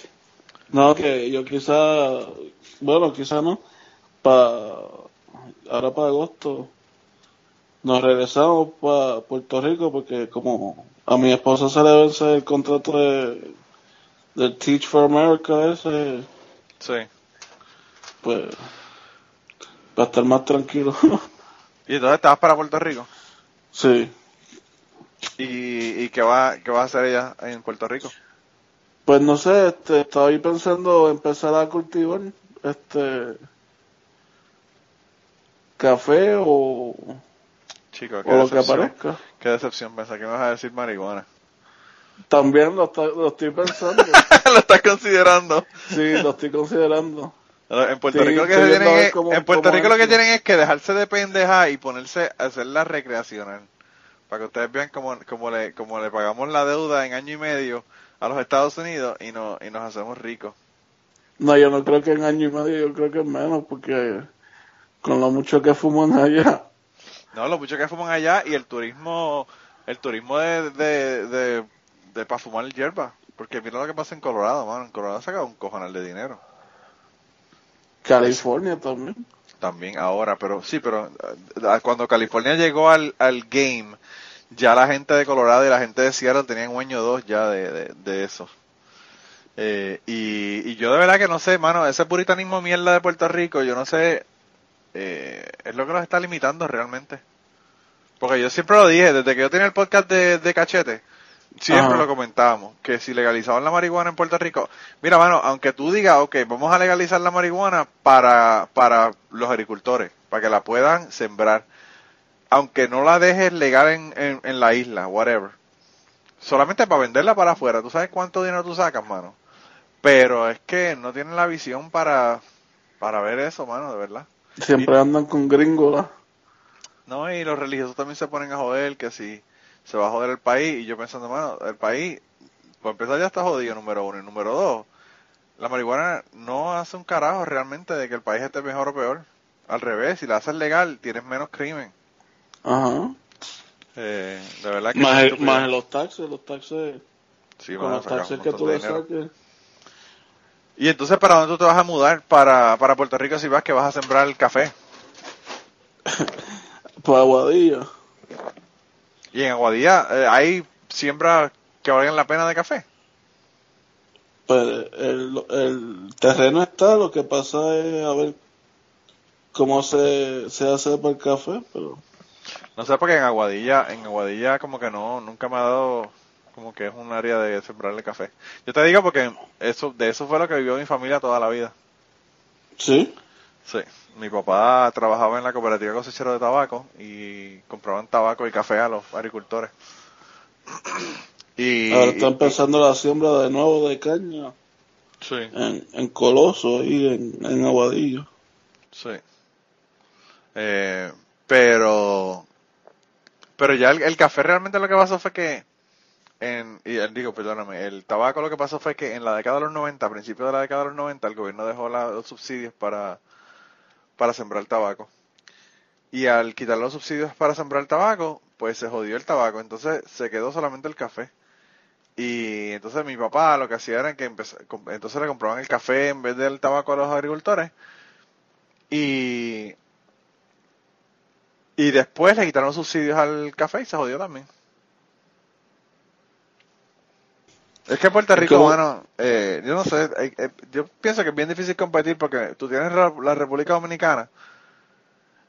No, que yo quizá, bueno, quizá no, para, ahora para agosto, nos regresamos para Puerto Rico porque como a mi esposa se le vence el contrato de, del Teach for America ese, Sí. Pues, para estar más tranquilo. ¿Y entonces estabas para Puerto Rico? sí, ¿Y, y qué, va, qué vas a hacer ella en Puerto Rico? pues no sé, este, estaba ahí pensando empezar a cultivar, este, café o, Chico, qué o lo que decepción. aparezca. Qué decepción, pensé que me vas a decir marihuana. También lo, está- lo estoy pensando. lo estás considerando. Sí, lo estoy considerando. En Puerto Sí, Rico lo que se tienen es, cómo- en Puerto cómo Rico lo que es. tienen es que dejarse de pendeja y ponerse a hacerla recreacional. Para que ustedes vean cómo, cómo le, cómo le pagamos la deuda en año y medio a los Estados Unidos y, no, y nos hacemos ricos. No, yo no creo que en año y medio, yo creo que menos, porque con lo mucho que fuman allá. No, lo mucho que fuman allá y el turismo, el turismo de, de, de, de para fumar hierba. Porque mira lo que pasa en Colorado, mano. En Colorado saca un cojonal de dinero. California también. También ahora, pero sí, pero eh, cuando California llegó al, al game, ya la gente de Colorado y la gente de Seattle tenían un año o dos ya de, de, de eso. Eh, y, y yo de verdad que no sé, mano, ese puritanismo mierda de Puerto Rico, yo no sé, eh, es lo que nos está limitando realmente. Porque yo siempre lo dije, desde que yo tenía el podcast de, de Cachete, siempre Ajá. lo comentábamos, que si legalizaban la marihuana en Puerto Rico, mira, mano, aunque tú digas, ok, vamos a legalizar la marihuana para, para los agricultores, para que la puedan sembrar, aunque no la dejes legal en, en, en la isla, whatever, solamente para venderla para afuera, ¿tú sabes cuánto dinero tú sacas, mano? Pero es que no tienen la visión para, para ver eso, mano, de verdad. Siempre andan con gringos. No, y los religiosos también se ponen a joder que si se va a joder el país. Y yo pensando, mano, el país, por empezar ya está jodido, número uno. Y número dos, la marihuana no hace un carajo realmente de que el país esté mejor o peor. Al revés, si la haces legal, tienes menos crimen. Ajá. Eh, de verdad que Más, el- más los taxes, los taxes, Sí, con los taxes que tú le saques. Y entonces, ¿para dónde tú te vas a mudar? Para, para Puerto Rico si vas que vas a sembrar el café. Para Aguadilla. Y en Aguadilla eh, hay siembras que valgan la pena de café. Pues el, el terreno está, lo que pasa es a ver cómo se, se hace para el café, pero No sé, porque en Aguadilla, en Aguadilla como que no, nunca me ha dado como que es un área de sembrarle café. Yo te digo porque eso, de eso fue lo que vivió mi familia toda la vida. sí. Sí, mi papá trabajaba en la cooperativa cosechero de tabaco y compraban tabaco y café a los agricultores. Y, Ahora está empezando la siembra de nuevo de caña sí, en, en Coloso, ahí en, en Aguadillo. sí. Eh, pero, pero ya el, el café realmente lo que pasó fue que en, y eh, digo, perdóname, el tabaco lo que pasó fue que en la década de los 90, a principios de la década de los 90, el gobierno dejó la- los subsidios para, para sembrar tabaco. Y al quitar los subsidios para sembrar tabaco, pues se jodió el tabaco, entonces se quedó solamente el café. Y entonces mi papá lo que hacía era que empezó, entonces le compraban el café en vez del tabaco a los agricultores. Y, y después le quitaron subsidios al café y se jodió también. Es que Puerto Rico, ¿Cómo? bueno, eh, yo no sé, eh, eh, yo pienso que es bien difícil competir porque tú tienes la, la República Dominicana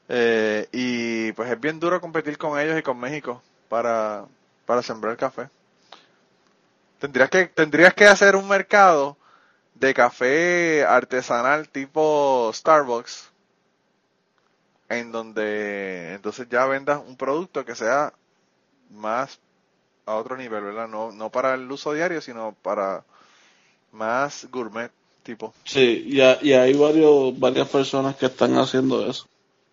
y pues es bien duro competir con ellos y con México para, para sembrar café. Tendrías que, tendrías que hacer un mercado de café artesanal tipo Starbucks en donde entonces ya vendas un producto que sea más a otro nivel, ¿verdad? No, no para el uso diario, sino para más gourmet tipo. Sí, y, ha- y hay varios, varias personas que están haciendo eso.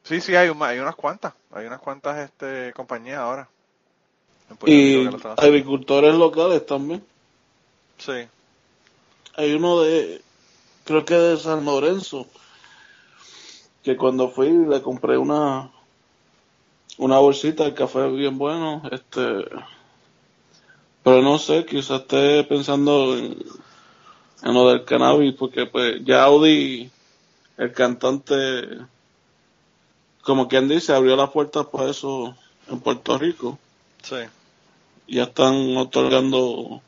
Sí, sí, hay, un- hay unas cuantas, hay unas cuantas este, compañías ahora. Y agricultores locales también. Sí, Hay uno de, creo que de San Lorenzo, que cuando fui le compré una, una bolsita de café bien bueno, este, pero no sé, quizás esté pensando en, en lo del cannabis, porque pues ya Audi, el cantante, como quien dice, abrió las puertas para eso en Puerto Rico. sí. Ya están otorgando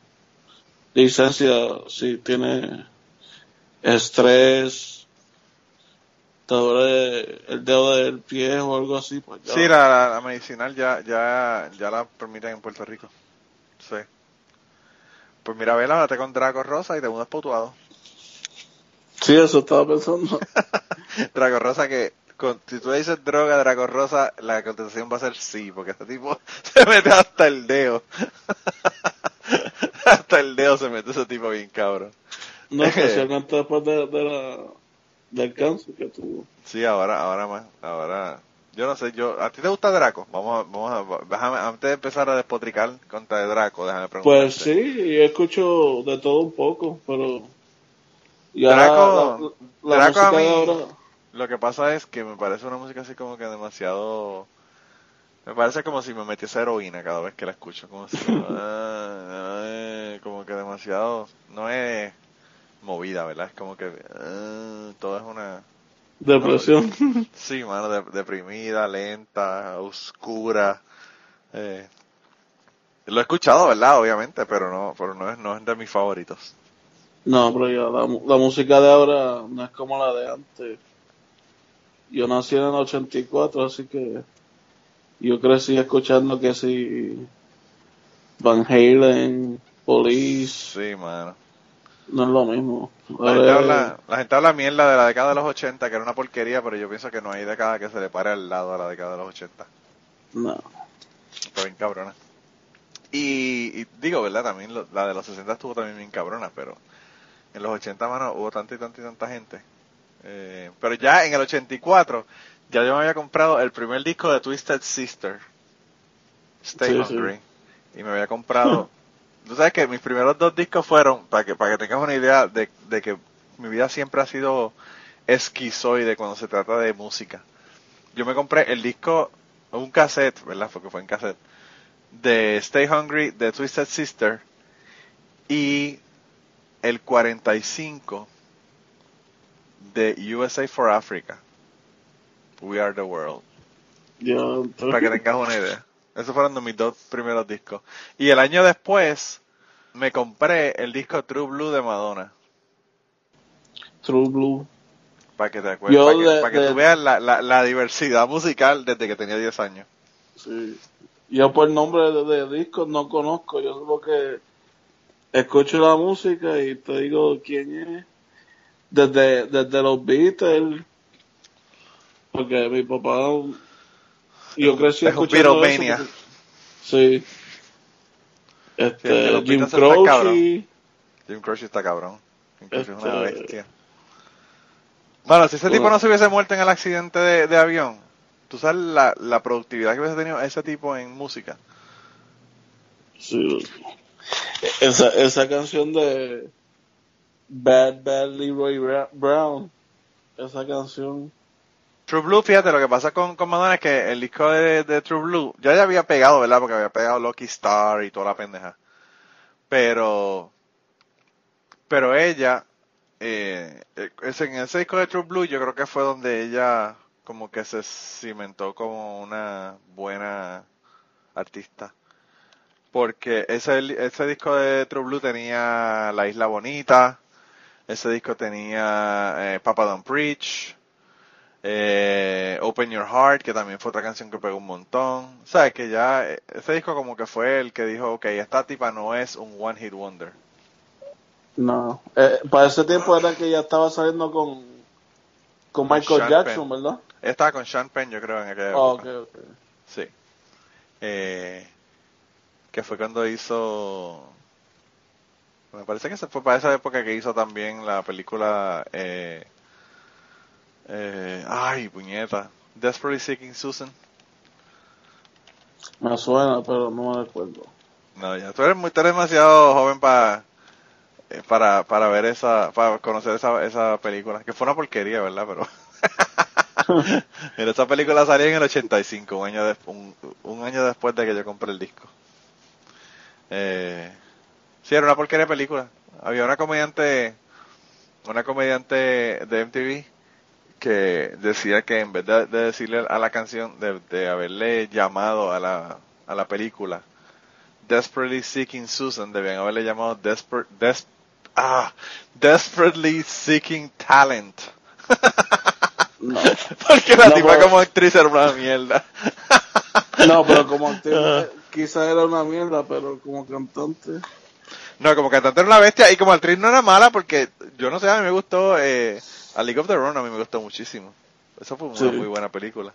licencia si tiene estrés, te duele el dedo del pie o algo así, pues ya. Sí, la, la medicinal ya, ya, ya la permiten en Puerto Rico. Sí. Pues mira, vela, date con Draco Rosa y te mudas pautuado. Sí, eso estaba pensando. Draco Rosa que, con, si tú le dices droga Draco Rosa, la contestación va a ser sí, porque este tipo se mete hasta el dedo. hasta el dedo se mete ese tipo bien cabrón. No, especialmente después de, de la, del cáncer que tuvo. Sí, ahora, ahora más, ahora, yo no sé, yo, ¿a ti te gusta Draco? Vamos a, vamos a, déjame, antes de empezar a despotricar contra Draco, déjame preguntarte. Pues sí, yo escucho de todo un poco, pero... Ya Draco- la, la Draco a mí- ahora... Lo que pasa es que me parece una música así como que demasiado... Me parece como si me metiese heroína cada vez que la escucho. Como si... ah, ah, como que demasiado... No es movida, ¿verdad? Es como que... ah, todo es una... Depresión. Sí, mano, de- deprimida, lenta, oscura. Eh, lo he escuchado, ¿verdad? Obviamente, pero no, pero no es, no es de mis favoritos. No, pero ya la, la música de ahora no es como la de antes. Yo nací en el 84, así que yo crecí escuchando que si Van Halen, Police, Sí, mano. No es lo mismo. La gente, es- habla, la gente habla mierda de la década de los 80, que era una porquería, pero yo pienso que no hay década que se le pare al lado a la década de los 80. No. Está bien cabrona. Y, y digo, ¿verdad? También lo- la de los 60 estuvo también bien cabrona, pero en los 80, mano, hubo tanta y tanta y tanta gente. Eh, pero ya en el 84, ya yo me había comprado el primer disco de Twisted Sister, Stay Sí, sí. Hungry, y me había comprado... Tú sabes que mis primeros dos discos fueron, para que, para que tengas una idea de, de que mi vida siempre ha sido esquizoide cuando se trata de música. Yo me compré el disco, un cassette, ¿verdad? Porque fue en cassette, de Stay Hungry, de Twisted Sister, y el 45 de USA for Africa. We Are the World. Yo, Para que tengas una idea. Esos fueron de mis dos primeros discos. Y el año después me compré el disco True Blue de Madonna. True Blue. Para que te acuerdes, para que, de- para que de- tú veas la, la, la diversidad musical desde que tenía 10 años. Sí. Yo por nombre de, de discos no conozco, yo solo que escucho la música y te digo quién es. Desde, desde los Beatles, porque mi papá, yo crecí es escuchando Beatlemania. eso. porque- Sí. Este, Jim. Croce, Jim Croce está cabrón. Jim Croce es una Este- bestia. Bueno, si ese tipo Bueno. no se hubiese muerto en el accidente de, de avión, tú sabes la, la productividad que hubiese tenido ese tipo en música. sí. Esa, esa canción de Bad Bad Leroy Brown, esa canción True Blue, fíjate, lo que pasa con, Madonna es que el disco de, True Blue, ya ya había pegado, ¿verdad? Porque había pegado Lucky Star y toda la pendeja. Pero, pero ella, eh, ese- en ese disco de True Blue yo creo que fue donde ella como que se cimentó como una buena artista. Porque ese, ese disco de True Blue tenía La Isla Bonita, ese disco tenía eh, Papa Don't Preach, eh, Open Your Heart, que también fue otra canción que pegó un montón. O sea, que ya eh, ese disco como que fue el que dijo, ok, esta tipa no es un One Hit Wonder. No, eh, para ese tiempo era que ya estaba saliendo con, con Con Michael Sean Jackson, Penn. ¿verdad? Estaba con Sean Penn, yo creo, en aquella ok, época. ok. Sí. Eh, que fue cuando hizo... Me parece que se fue para esa época que hizo también la película... Eh, eh, ay, puñeta. Desperately Seeking Susan. Me suena, pero no me recuerdo. No, ya tú eres, muy, tú eres demasiado joven para eh, para para ver esa, para conocer esa, esa película, que fue una porquería, ¿verdad? Pero Mira, esa película salió en el 85, un año, de, un, un año después de que yo compré el disco. Eh, sí, era una porquería de película. Había una comediante, una comediante de MTV que decía que en vez de, de decirle a la canción, de, de haberle llamado a la, a la película Desperately Seeking Susan, debían haberle llamado Desper, Des, ah, Desperately Seeking Talent. No. Porque la No, tipa pero- como actriz era una mierda. No, pero como actriz, quizá era una mierda, pero como cantante. No, como cantante era una bestia y como actriz no era mala porque yo no sé, a mí me gustó eh, A League of Their Own, a mí me gustó muchísimo. Esa fue una Sí. muy buena película.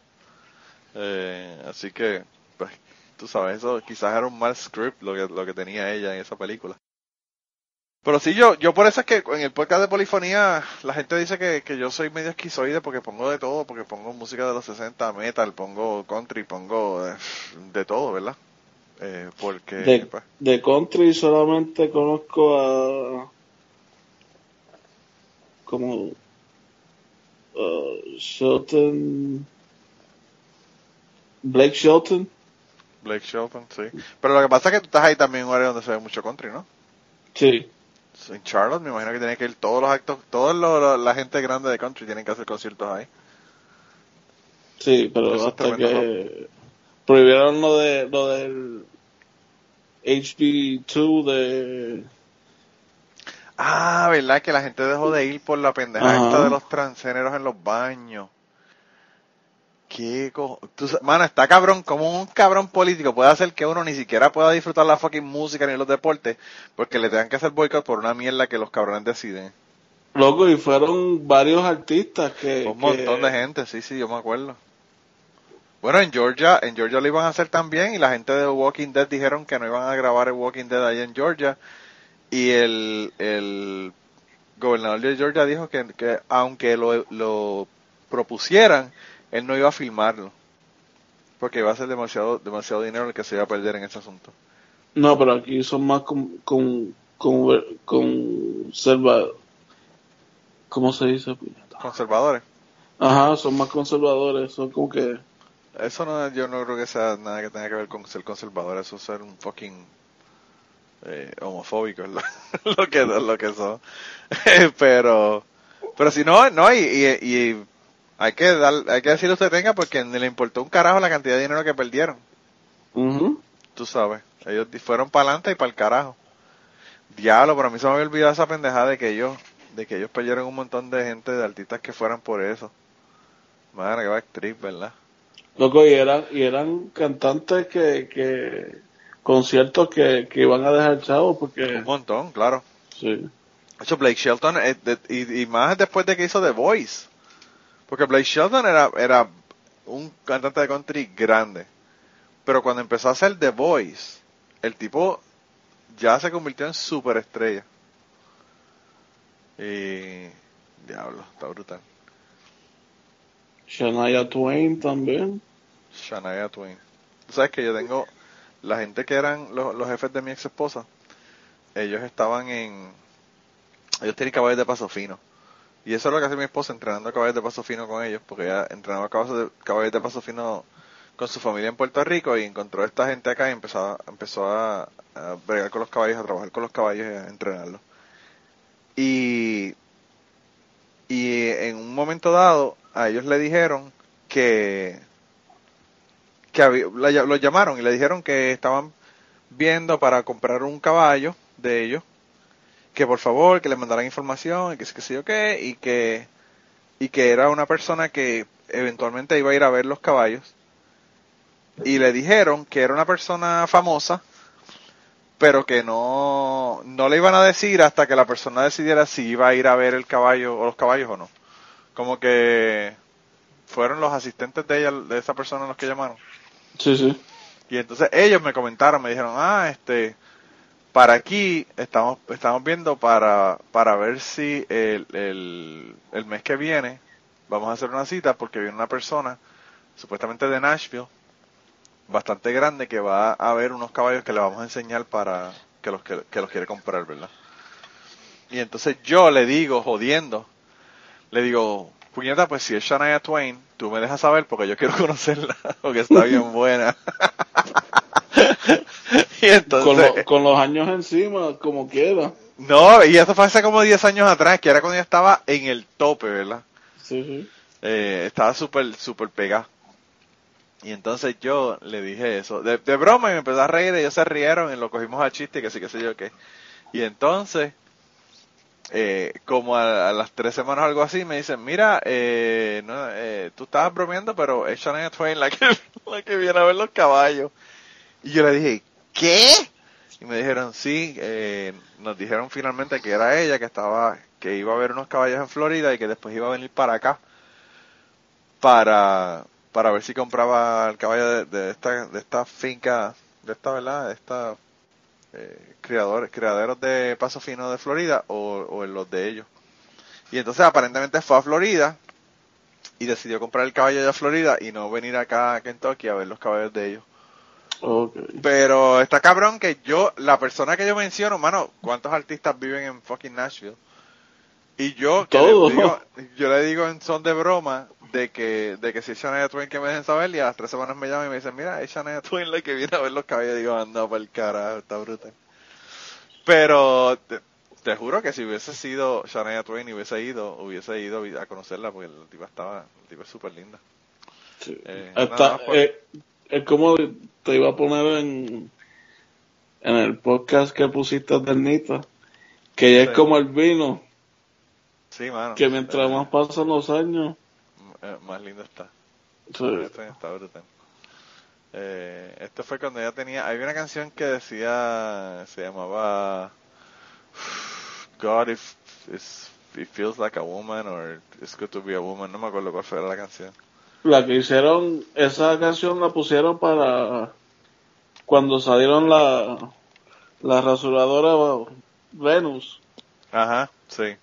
Eh, así que, pues, tú sabes, eso quizás era un mal script lo que, lo que tenía ella en esa película. Pero sí, yo, yo por eso es que en el podcast de Polifonía la gente dice que, que yo soy medio esquizoide porque pongo de todo, porque pongo música de los 60, metal, pongo country, pongo eh, de todo, ¿verdad? Eh, porque, De, pues, de country solamente conozco a. como. uh, Shelton. Blake Shelton. Blake Shelton, sí. Pero lo que pasa es que tú estás ahí también en un área donde se ve mucho country, ¿no? Sí. En Charlotte me imagino que tiene que ir todos los actos, toda la gente grande de country tienen que hacer conciertos ahí. Sí, pero Eso hasta que prohibieron lo de lo del HB2 de Ah, ¿verdad? Que la gente dejó de ir por la pendeja Ajá. esta de los transgéneros en los baños. ¿Qué co... Tú Mano, está cabrón. Como un cabrón político puede hacer que uno ni siquiera pueda disfrutar la fucking música ni los deportes porque le tengan que hacer boicot por una mierda que los cabrones deciden. loco y fueron varios artistas que Un montón que- de gente, sí, sí, yo me acuerdo. Bueno, en Georgia, en Georgia lo iban a hacer también y la gente de Walking Dead dijeron que no iban a grabar el Walking Dead ahí en Georgia y el, el gobernador de Georgia dijo que, que aunque lo, lo propusieran, él no iba a filmarlo porque iba a ser demasiado demasiado dinero el que se iba a perder en ese asunto. No, pero aquí son más con con con conserva ¿Cómo se dice? Conservadores. Ajá, son más conservadores, son como que Eso no, yo no creo que sea nada que tenga que ver con ser conservador, eso es ser un fucking eh, homofóbico, es lo, lo que lo que son. pero, pero si no, no, y, y, y hay que dar, hay que decirle usted tenga porque ni le importó un carajo la cantidad de dinero que perdieron, ujú. tú sabes. Ellos fueron para adelante y para el carajo. Diablo, pero a mí se me había olvidado esa pendejada de que ellos, de que ellos perdieron un montón de gente, de artistas que fueran por eso. Madre, que va actriz, ¿verdad? Loco, y eran, y eran cantantes que, que conciertos que, que iban a dejar chavos porque Un montón, claro. sí. De hecho, Blake Shelton, eh, de- y, y más después de que hizo The Voice. Porque Blake Shelton era, era un cantante de country grande. Pero cuando empezó a hacer The Voice, el tipo ya se convirtió en superestrella. Y... Diablo, está brutal. Shania Twain también. Shania Twain. Sabes que yo tengo... La gente que eran los, los jefes de mi ex esposa, ellos estaban en... Ellos tienen caballos de paso fino. Y eso es lo que hace mi esposa, entrenando caballos de paso fino con ellos, porque ella entrenaba caballos de, caballos de paso fino con su familia en Puerto Rico y encontró a esta gente acá y empezó a, empezó a, a bregar con los caballos, a trabajar con los caballos y a entrenarlos. Y, y en un momento dado a ellos le dijeron que, que había- los llamaron y le dijeron que estaban viendo para comprar un caballo de ellos que por favor que le mandaran información y que qué sé yo qué y que y que era una persona que eventualmente iba a ir a ver los caballos. Y le dijeron que era una persona famosa pero que no no le iban a decir hasta que la persona decidiera si iba a ir a ver el caballo o los caballos o no como que fueron los asistentes de ella de esa persona los que llamaron Sí, sí. Y entonces ellos me comentaron, me dijeron, ah, este, para aquí estamos, estamos viendo para, para ver si el, el, el mes que viene vamos a hacer una cita porque viene una persona, supuestamente de Nashville, bastante grande, que va a ver unos caballos que le vamos a enseñar para que los, que, que los quiere comprar, ¿verdad? Y entonces yo le digo, jodiendo, le digo, puñeta, pues si es Shania Twain, tú me dejas saber porque yo quiero conocerla, porque está bien buena. y entonces, Con, lo- con los años encima, como quiera. no, y eso fue hace como 10 años atrás, que era cuando yo estaba en el tope, ¿verdad? Sí, sí. Eh, estaba súper, súper pegado. Y entonces yo le dije eso, de, de broma, y me empezó a reír, y ellos se rieron, y lo cogimos a chiste, que sí, que sé yo qué. Y entonces, eh, como a, a las tres semanas o algo así, me dicen, mira, eh, no, eh, tú estabas bromeando, pero es Shania Twain la que, la que viene a ver los caballos. Y yo le dije, ¿qué? Y me dijeron, sí, eh, nos dijeron finalmente que era ella, que estaba, que iba a ver unos caballos en Florida y que después iba a venir para acá para, para ver si compraba el caballo de, esta, de esta finca, de esta, ¿verdad? De esta eh, criadores, criaderos de Paso Fino de Florida o, o en los de ellos. Y entonces aparentemente fue a Florida y decidió comprar el caballo de Florida y no venir acá a Kentucky a ver los caballos de ellos. Pero está cabrón que yo, la persona que yo menciono, mano, ¿cuántos artistas viven en fucking Nashville? Y yo, le digo, yo le digo en son de broma de que, de que si es Shania Twain que me dejen saber y a las tres semanas me llaman y me dicen, mira, es Shania Twain la que viene a ver los caballos. digo, anda para el carajo, está brutal. Pero te, te juro que si hubiese sido Shania Twain y hubiese ido, hubiese ido a conocerla porque la tipa estaba, la tipa es súper linda. Sí. Eh, por- eh, es como te iba a poner en, en el podcast que pusiste de Nita, que ella Sí. es como el vino, Sí, mano. que mientras más pasan los años, eh, más lindo está. sí, Esto está brutal. Eh, esto fue cuando ella tenía. Había una canción que decía. Se llamaba. God, if, it feels like a woman, or it's good to be a woman. No me acuerdo cuál fue la canción. la que hicieron, esa canción la pusieron para cuando salieron la, la rasuradora Venus. Ajá, sí.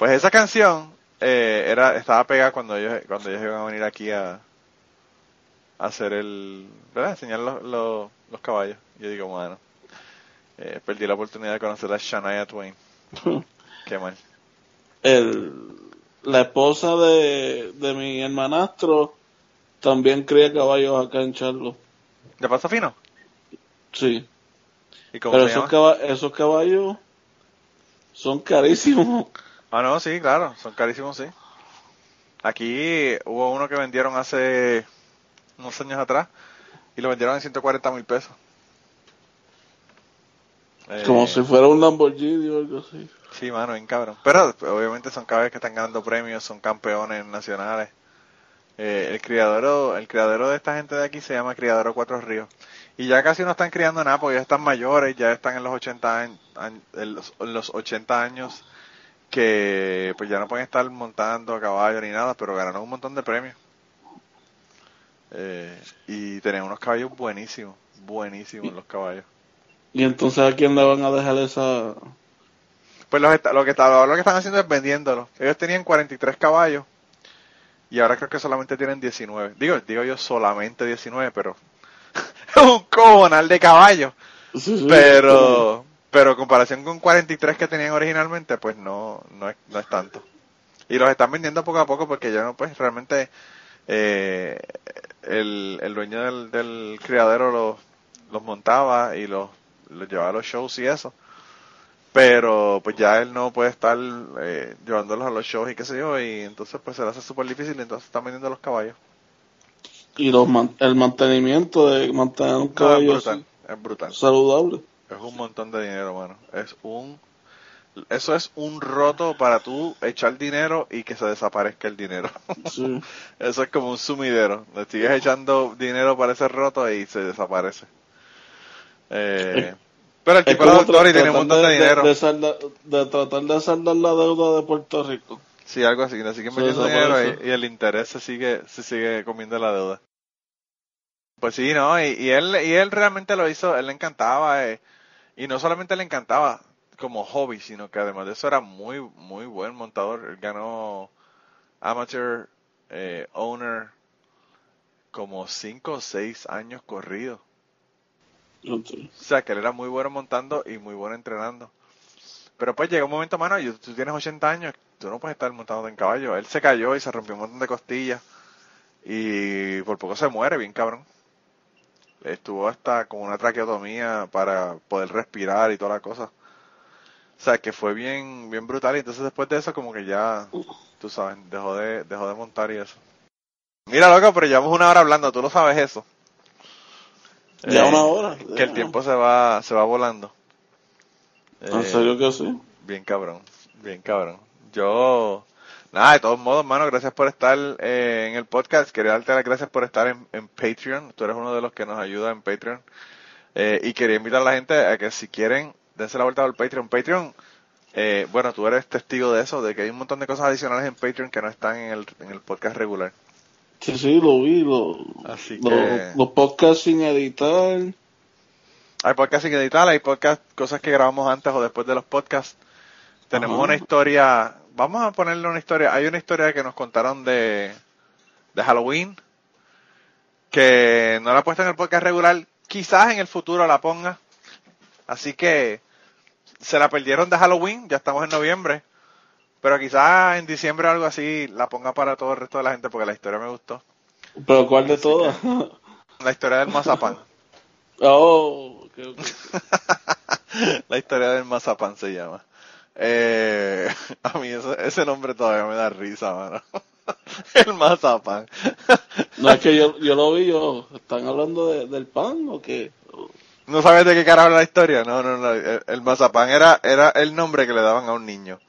Pues esa canción eh, era estaba pegada cuando ellos cuando ellos iban a venir aquí a, a hacer el, ¿verdad? Enseñar los, los, los caballos. Yo digo, bueno, eh, perdí la oportunidad de conocer a Shania Twain. Qué mal. El, la esposa de, de mi hermanastro también cría caballos acá en Charlo. ¿De paso fino? Sí. ¿Y cómo Pero se esos, llama? caba- esos caballos son carísimos. Ah, no, sí, claro, son carísimos, sí. Aquí hubo uno que vendieron hace unos años atrás y lo vendieron en 140 mil pesos. Eh, Como si fuera un Lamborghini o algo así. Sí, mano, bien cabrón. Pero obviamente son caballos que están ganando premios, son campeones nacionales. Eh, el criadero, el criadero de esta gente de aquí se llama Criadero Cuatro Ríos. Y ya casi no están criando nada porque ya están mayores, ya están en los 80 años, en los, en los 80 años que pues ya no pueden estar montando a caballo ni nada, pero ganaron un montón de premios. Eh, y tienen unos caballos buenísimos, buenísimos los caballos. Y entonces a quién le van a dejar esa... Pues los lo que está- lo que están haciendo es vendiéndolos. Ellos tenían 43 caballos y ahora creo que solamente tienen 19. Digo, digo yo solamente 19, pero es un cojonal de caballos. Sí, sí, Pero pero en comparación con 43 que tenían originalmente, pues no no es, no es tanto. Y los están vendiendo poco a poco porque ya no pues realmente eh, el, el dueño del, del criadero los, los montaba y los, los llevaba a los shows y eso. Pero pues ya él no puede estar eh, llevándolos a los shows y qué sé yo, y entonces pues se le hace súper difícil y entonces están vendiendo los caballos. Y los man- el mantenimiento de mantener un No, es caballo brutal, es brutal. saludable. Es un montón de dinero, mano. Es un eso es un roto para tú echar dinero y que se desaparezca el dinero. Sí. Eso es como un sumidero. Le sigues echando dinero para ese roto y se desaparece. Eh, pero el tipo como doctor y tiene un montón de, de, dinero. de saldar- de tratar de saldar la deuda de Puerto Rico. Sí, algo así. Le siguen Se metiendo dinero y el interés se sigue, se sigue comiendo la deuda. Pues sí, ¿no? Y, y él y él realmente lo hizo, él le encantaba. eh, y no solamente le encantaba como hobby, sino que además de eso era muy, muy buen montador. Él ganó Amateur eh, Owner como cinco o seis años corridos. Ok. O sea, que él era muy bueno montando y muy bueno entrenando. Pero pues llega un momento, mano, y tú tienes 80 años, tú no puedes estar montando en caballo. Él se cayó y se rompió un montón de costillas. Y por poco se muere, bien cabrón. Estuvo hasta con una traqueotomía para poder respirar y toda la cosa. O sea, que fue bien, bien brutal. Y entonces después de eso, como que ya, tú sabes, dejó de, dejó de montar y eso. Mira, loco, pero llevamos una hora hablando, tú lo sabes eso. Ya Eh, una hora. que el tiempo se va, se va volando. ¿En Eh, serio que sí? Bien cabrón, bien cabrón. Yo, nada, de todos modos, mano, gracias por estar eh, en el podcast. Quería darte las gracias por estar en, en Patreon. Tú eres uno de los que nos ayuda en Patreon. Eh, y quería invitar a la gente a que si quieren, dense la vuelta al Patreon. Patreon, eh, bueno, tú eres testigo de eso, de que hay un montón de cosas adicionales en Patreon que no están en el, en el podcast regular. Sí, sí, lo vi. Lo, Así lo- que- Los podcasts sin editar. Hay podcasts sin editar, hay podcast, cosas que grabamos antes o después de los podcasts. Tenemos Ajá. una historia, vamos a ponerle una historia, hay una historia que nos contaron de, de Halloween, que no la he puesto en el podcast regular, quizás en el futuro la ponga. Así que se la perdieron de Halloween, ya estamos en noviembre, pero quizás en diciembre o algo así la ponga para todo el resto de la gente porque la historia me gustó. ¿Pero cuál de todas? La historia del mazapán. oh, ok, ok. La historia del mazapán se llama. Eh, a mí ese, ese nombre todavía me da risa, mano. El mazapán. No es que yo, yo lo vi, yo. ¿Están hablando de- del pan o qué? ¿No sabes de qué cara habla la historia? No, no, no. El, el mazapán era, era el nombre que le daban a un niño.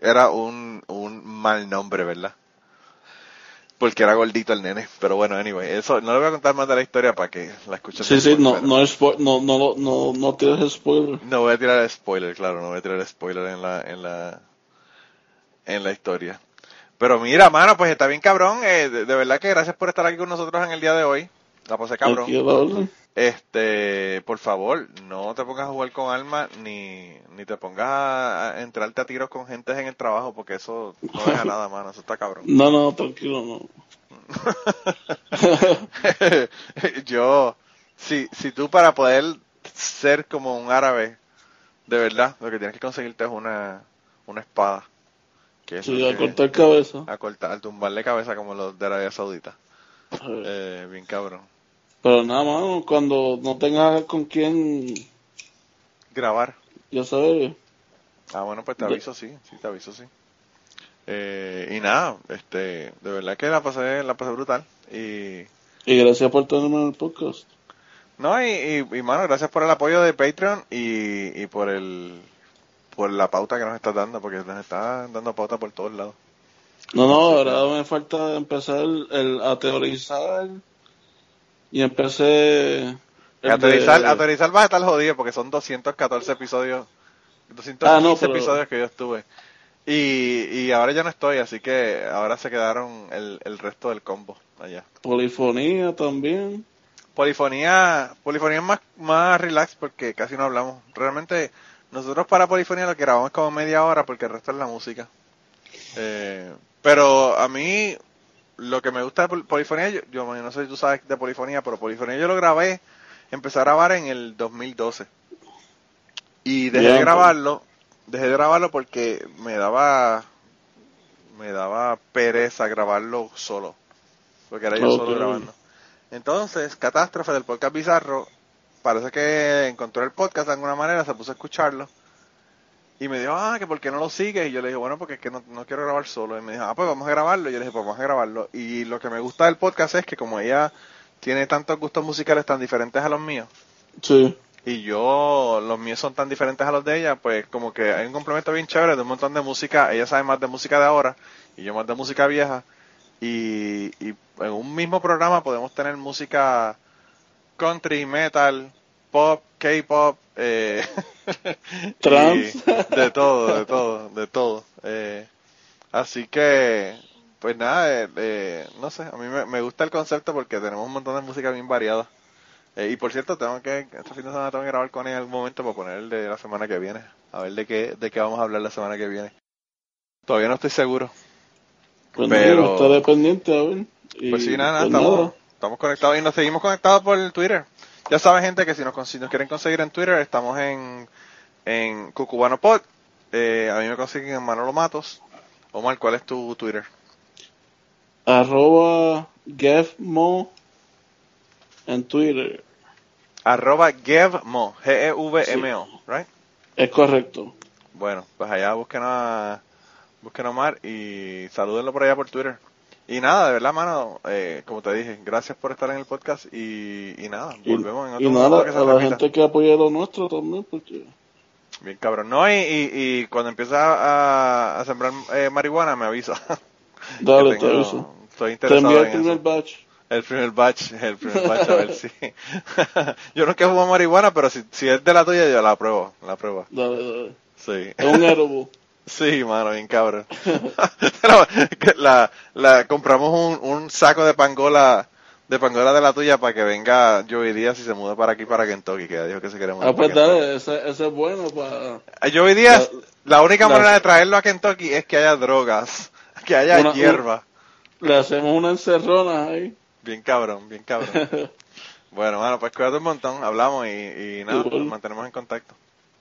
Era un, un mal nombre, ¿verdad? Porque era gordito el nene. Pero bueno, anyway, eso, no le voy a contar más de la historia para que la escuchen. Sí, sí, no, no, no, no, no, no, no tienes spoiler. No voy a tirar spoiler, claro, no voy a tirar spoiler en la, en la, en la historia. Pero mira, mano, pues está bien cabrón. eh, de, de verdad que gracias por estar aquí con nosotros en el día de hoy. La pasé cabrón. Aquí. Este, por favor, no te pongas a jugar con alma ni, ni te pongas a, entrarte a tiros con gente en el trabajo porque eso no deja nada, mano. Eso está cabrón. No, no, tranquilo, no. Yo, si, si tú para poder ser como un árabe, de verdad, lo que tienes que conseguirte es una, una espada. Que Sí, a que- cortar cabeza. a cortar, a tumbarle cabeza como los de Arabia Saudita. Eh, bien cabrón. Pero nada más, cuando no tengas con quién, Grabar. ya sabes. Ah, bueno, pues te aviso, sí, sí, te aviso, sí. Eh, y nada, este, de verdad que la pasé, la pasé brutal. Y, Y gracias por tenerme en el podcast. no, y, y, y, mano, gracias por el apoyo de Patreon y, y por el, por la pauta que nos estás dando, porque nos está dando pauta por todos lados. No, no, ahora me falta empezar el, el- a teorizar. Y empecé. el A teorizar, de- vas a estar jodido porque son 214 episodios, 215 Ah, no, pero- episodios que yo estuve. Y, y ahora ya no estoy, así que ahora se quedaron el, el resto del combo allá. Polifonía también. Polifonía, polifonía es más, más relax porque casi no hablamos. Realmente nosotros para polifonía lo que grabamos es como media hora porque el resto es la música. Eh, pero a mí lo que me gusta de pol- polifonía, yo, yo no sé si tú sabes de polifonía, pero polifonía yo lo grabé, empecé a grabar en el 2012. Y dejé de grabarlo, dejé de grabarlo porque me daba me daba pereza grabarlo solo. Porque era yo solo grabando. Entonces, Catástrofe del podcast Bizarro, parece que encontró el podcast de alguna manera, se puso a escucharlo. Y me dijo, ah, que por qué no lo sigues. Y yo le dije, bueno, porque es que no, no quiero grabar solo. Y me dijo, ah, pues vamos a grabarlo. Y yo le dije, pues vamos a grabarlo. Y lo que me gusta del podcast es que como ella tiene tantos gustos musicales tan diferentes a los míos, Sí. y yo, los míos son tan diferentes a los de ella, pues como que hay un complemento bien chévere de un montón de música. Ella sabe más de música de ahora y yo más de música vieja. Y, y en un mismo programa podemos tener música country, metal, pop, K-pop, eh, de todo, de todo, de todo. Eh, así que pues nada, eh, eh, no sé, a mí me, me gusta el concepto porque tenemos un montón de música bien variada. Eh, y por cierto, tengo que, este fin de semana tengo que grabar con él en algún momento para poner el de la semana que viene. A ver de qué, de qué vamos a hablar la semana que viene. Todavía no estoy seguro. Pues Pero- estaré pendiente, a ver. Y, Pues sí, nada, pues estamos, nada. estamos conectados y nos seguimos conectados por Twitter. Ya saben, gente, que si nos, si nos quieren conseguir en Twitter, estamos en, en Cucubano Pod. Eh, a mí me consiguen en Manolo Matos. Omar, ¿cuál es tu Twitter? Arroba GevMo en Twitter. Arroba GevMo, G-E-V-M-O, right? Es correcto. Bueno, pues allá busquen a, busquen a Omar y salúdenlo por allá por Twitter. Y nada, de verdad, mano, eh, como te dije, gracias por estar en el podcast y, y nada, Y, volvemos en otro y nada, momento que se a la repita. gente que apoya lo nuestro también, porque Bien cabrón. No, y, y, y cuando empiezas a, a sembrar eh, marihuana me avisa. dale, Que te tengo- aviso. Estoy Te interesado envío el en primer eso. batch. El primer batch, el primer batch, a ver si. yo nunca he fumado marihuana, pero si, si es de la tuya, yo la pruebo, la pruebo. Dale, dale. Sí. Es un edible. Sí, mano, bien cabrón. La, la, compramos un, un saco de pangola, de pangola de la tuya para que venga Joey Díaz y se mude para aquí, para Kentucky, que ya dijo que se quiere mudar Ah, pues dale, ese, ese es bueno para... A Joey Díaz, la, única la- manera de traerlo a Kentucky es que haya drogas, que haya Una- hierba. Le hacemos una encerrona ahí. Bien cabrón, bien cabrón. bueno, bueno, pues cuídate un montón, hablamos y, y nada, nos mantenemos en contacto.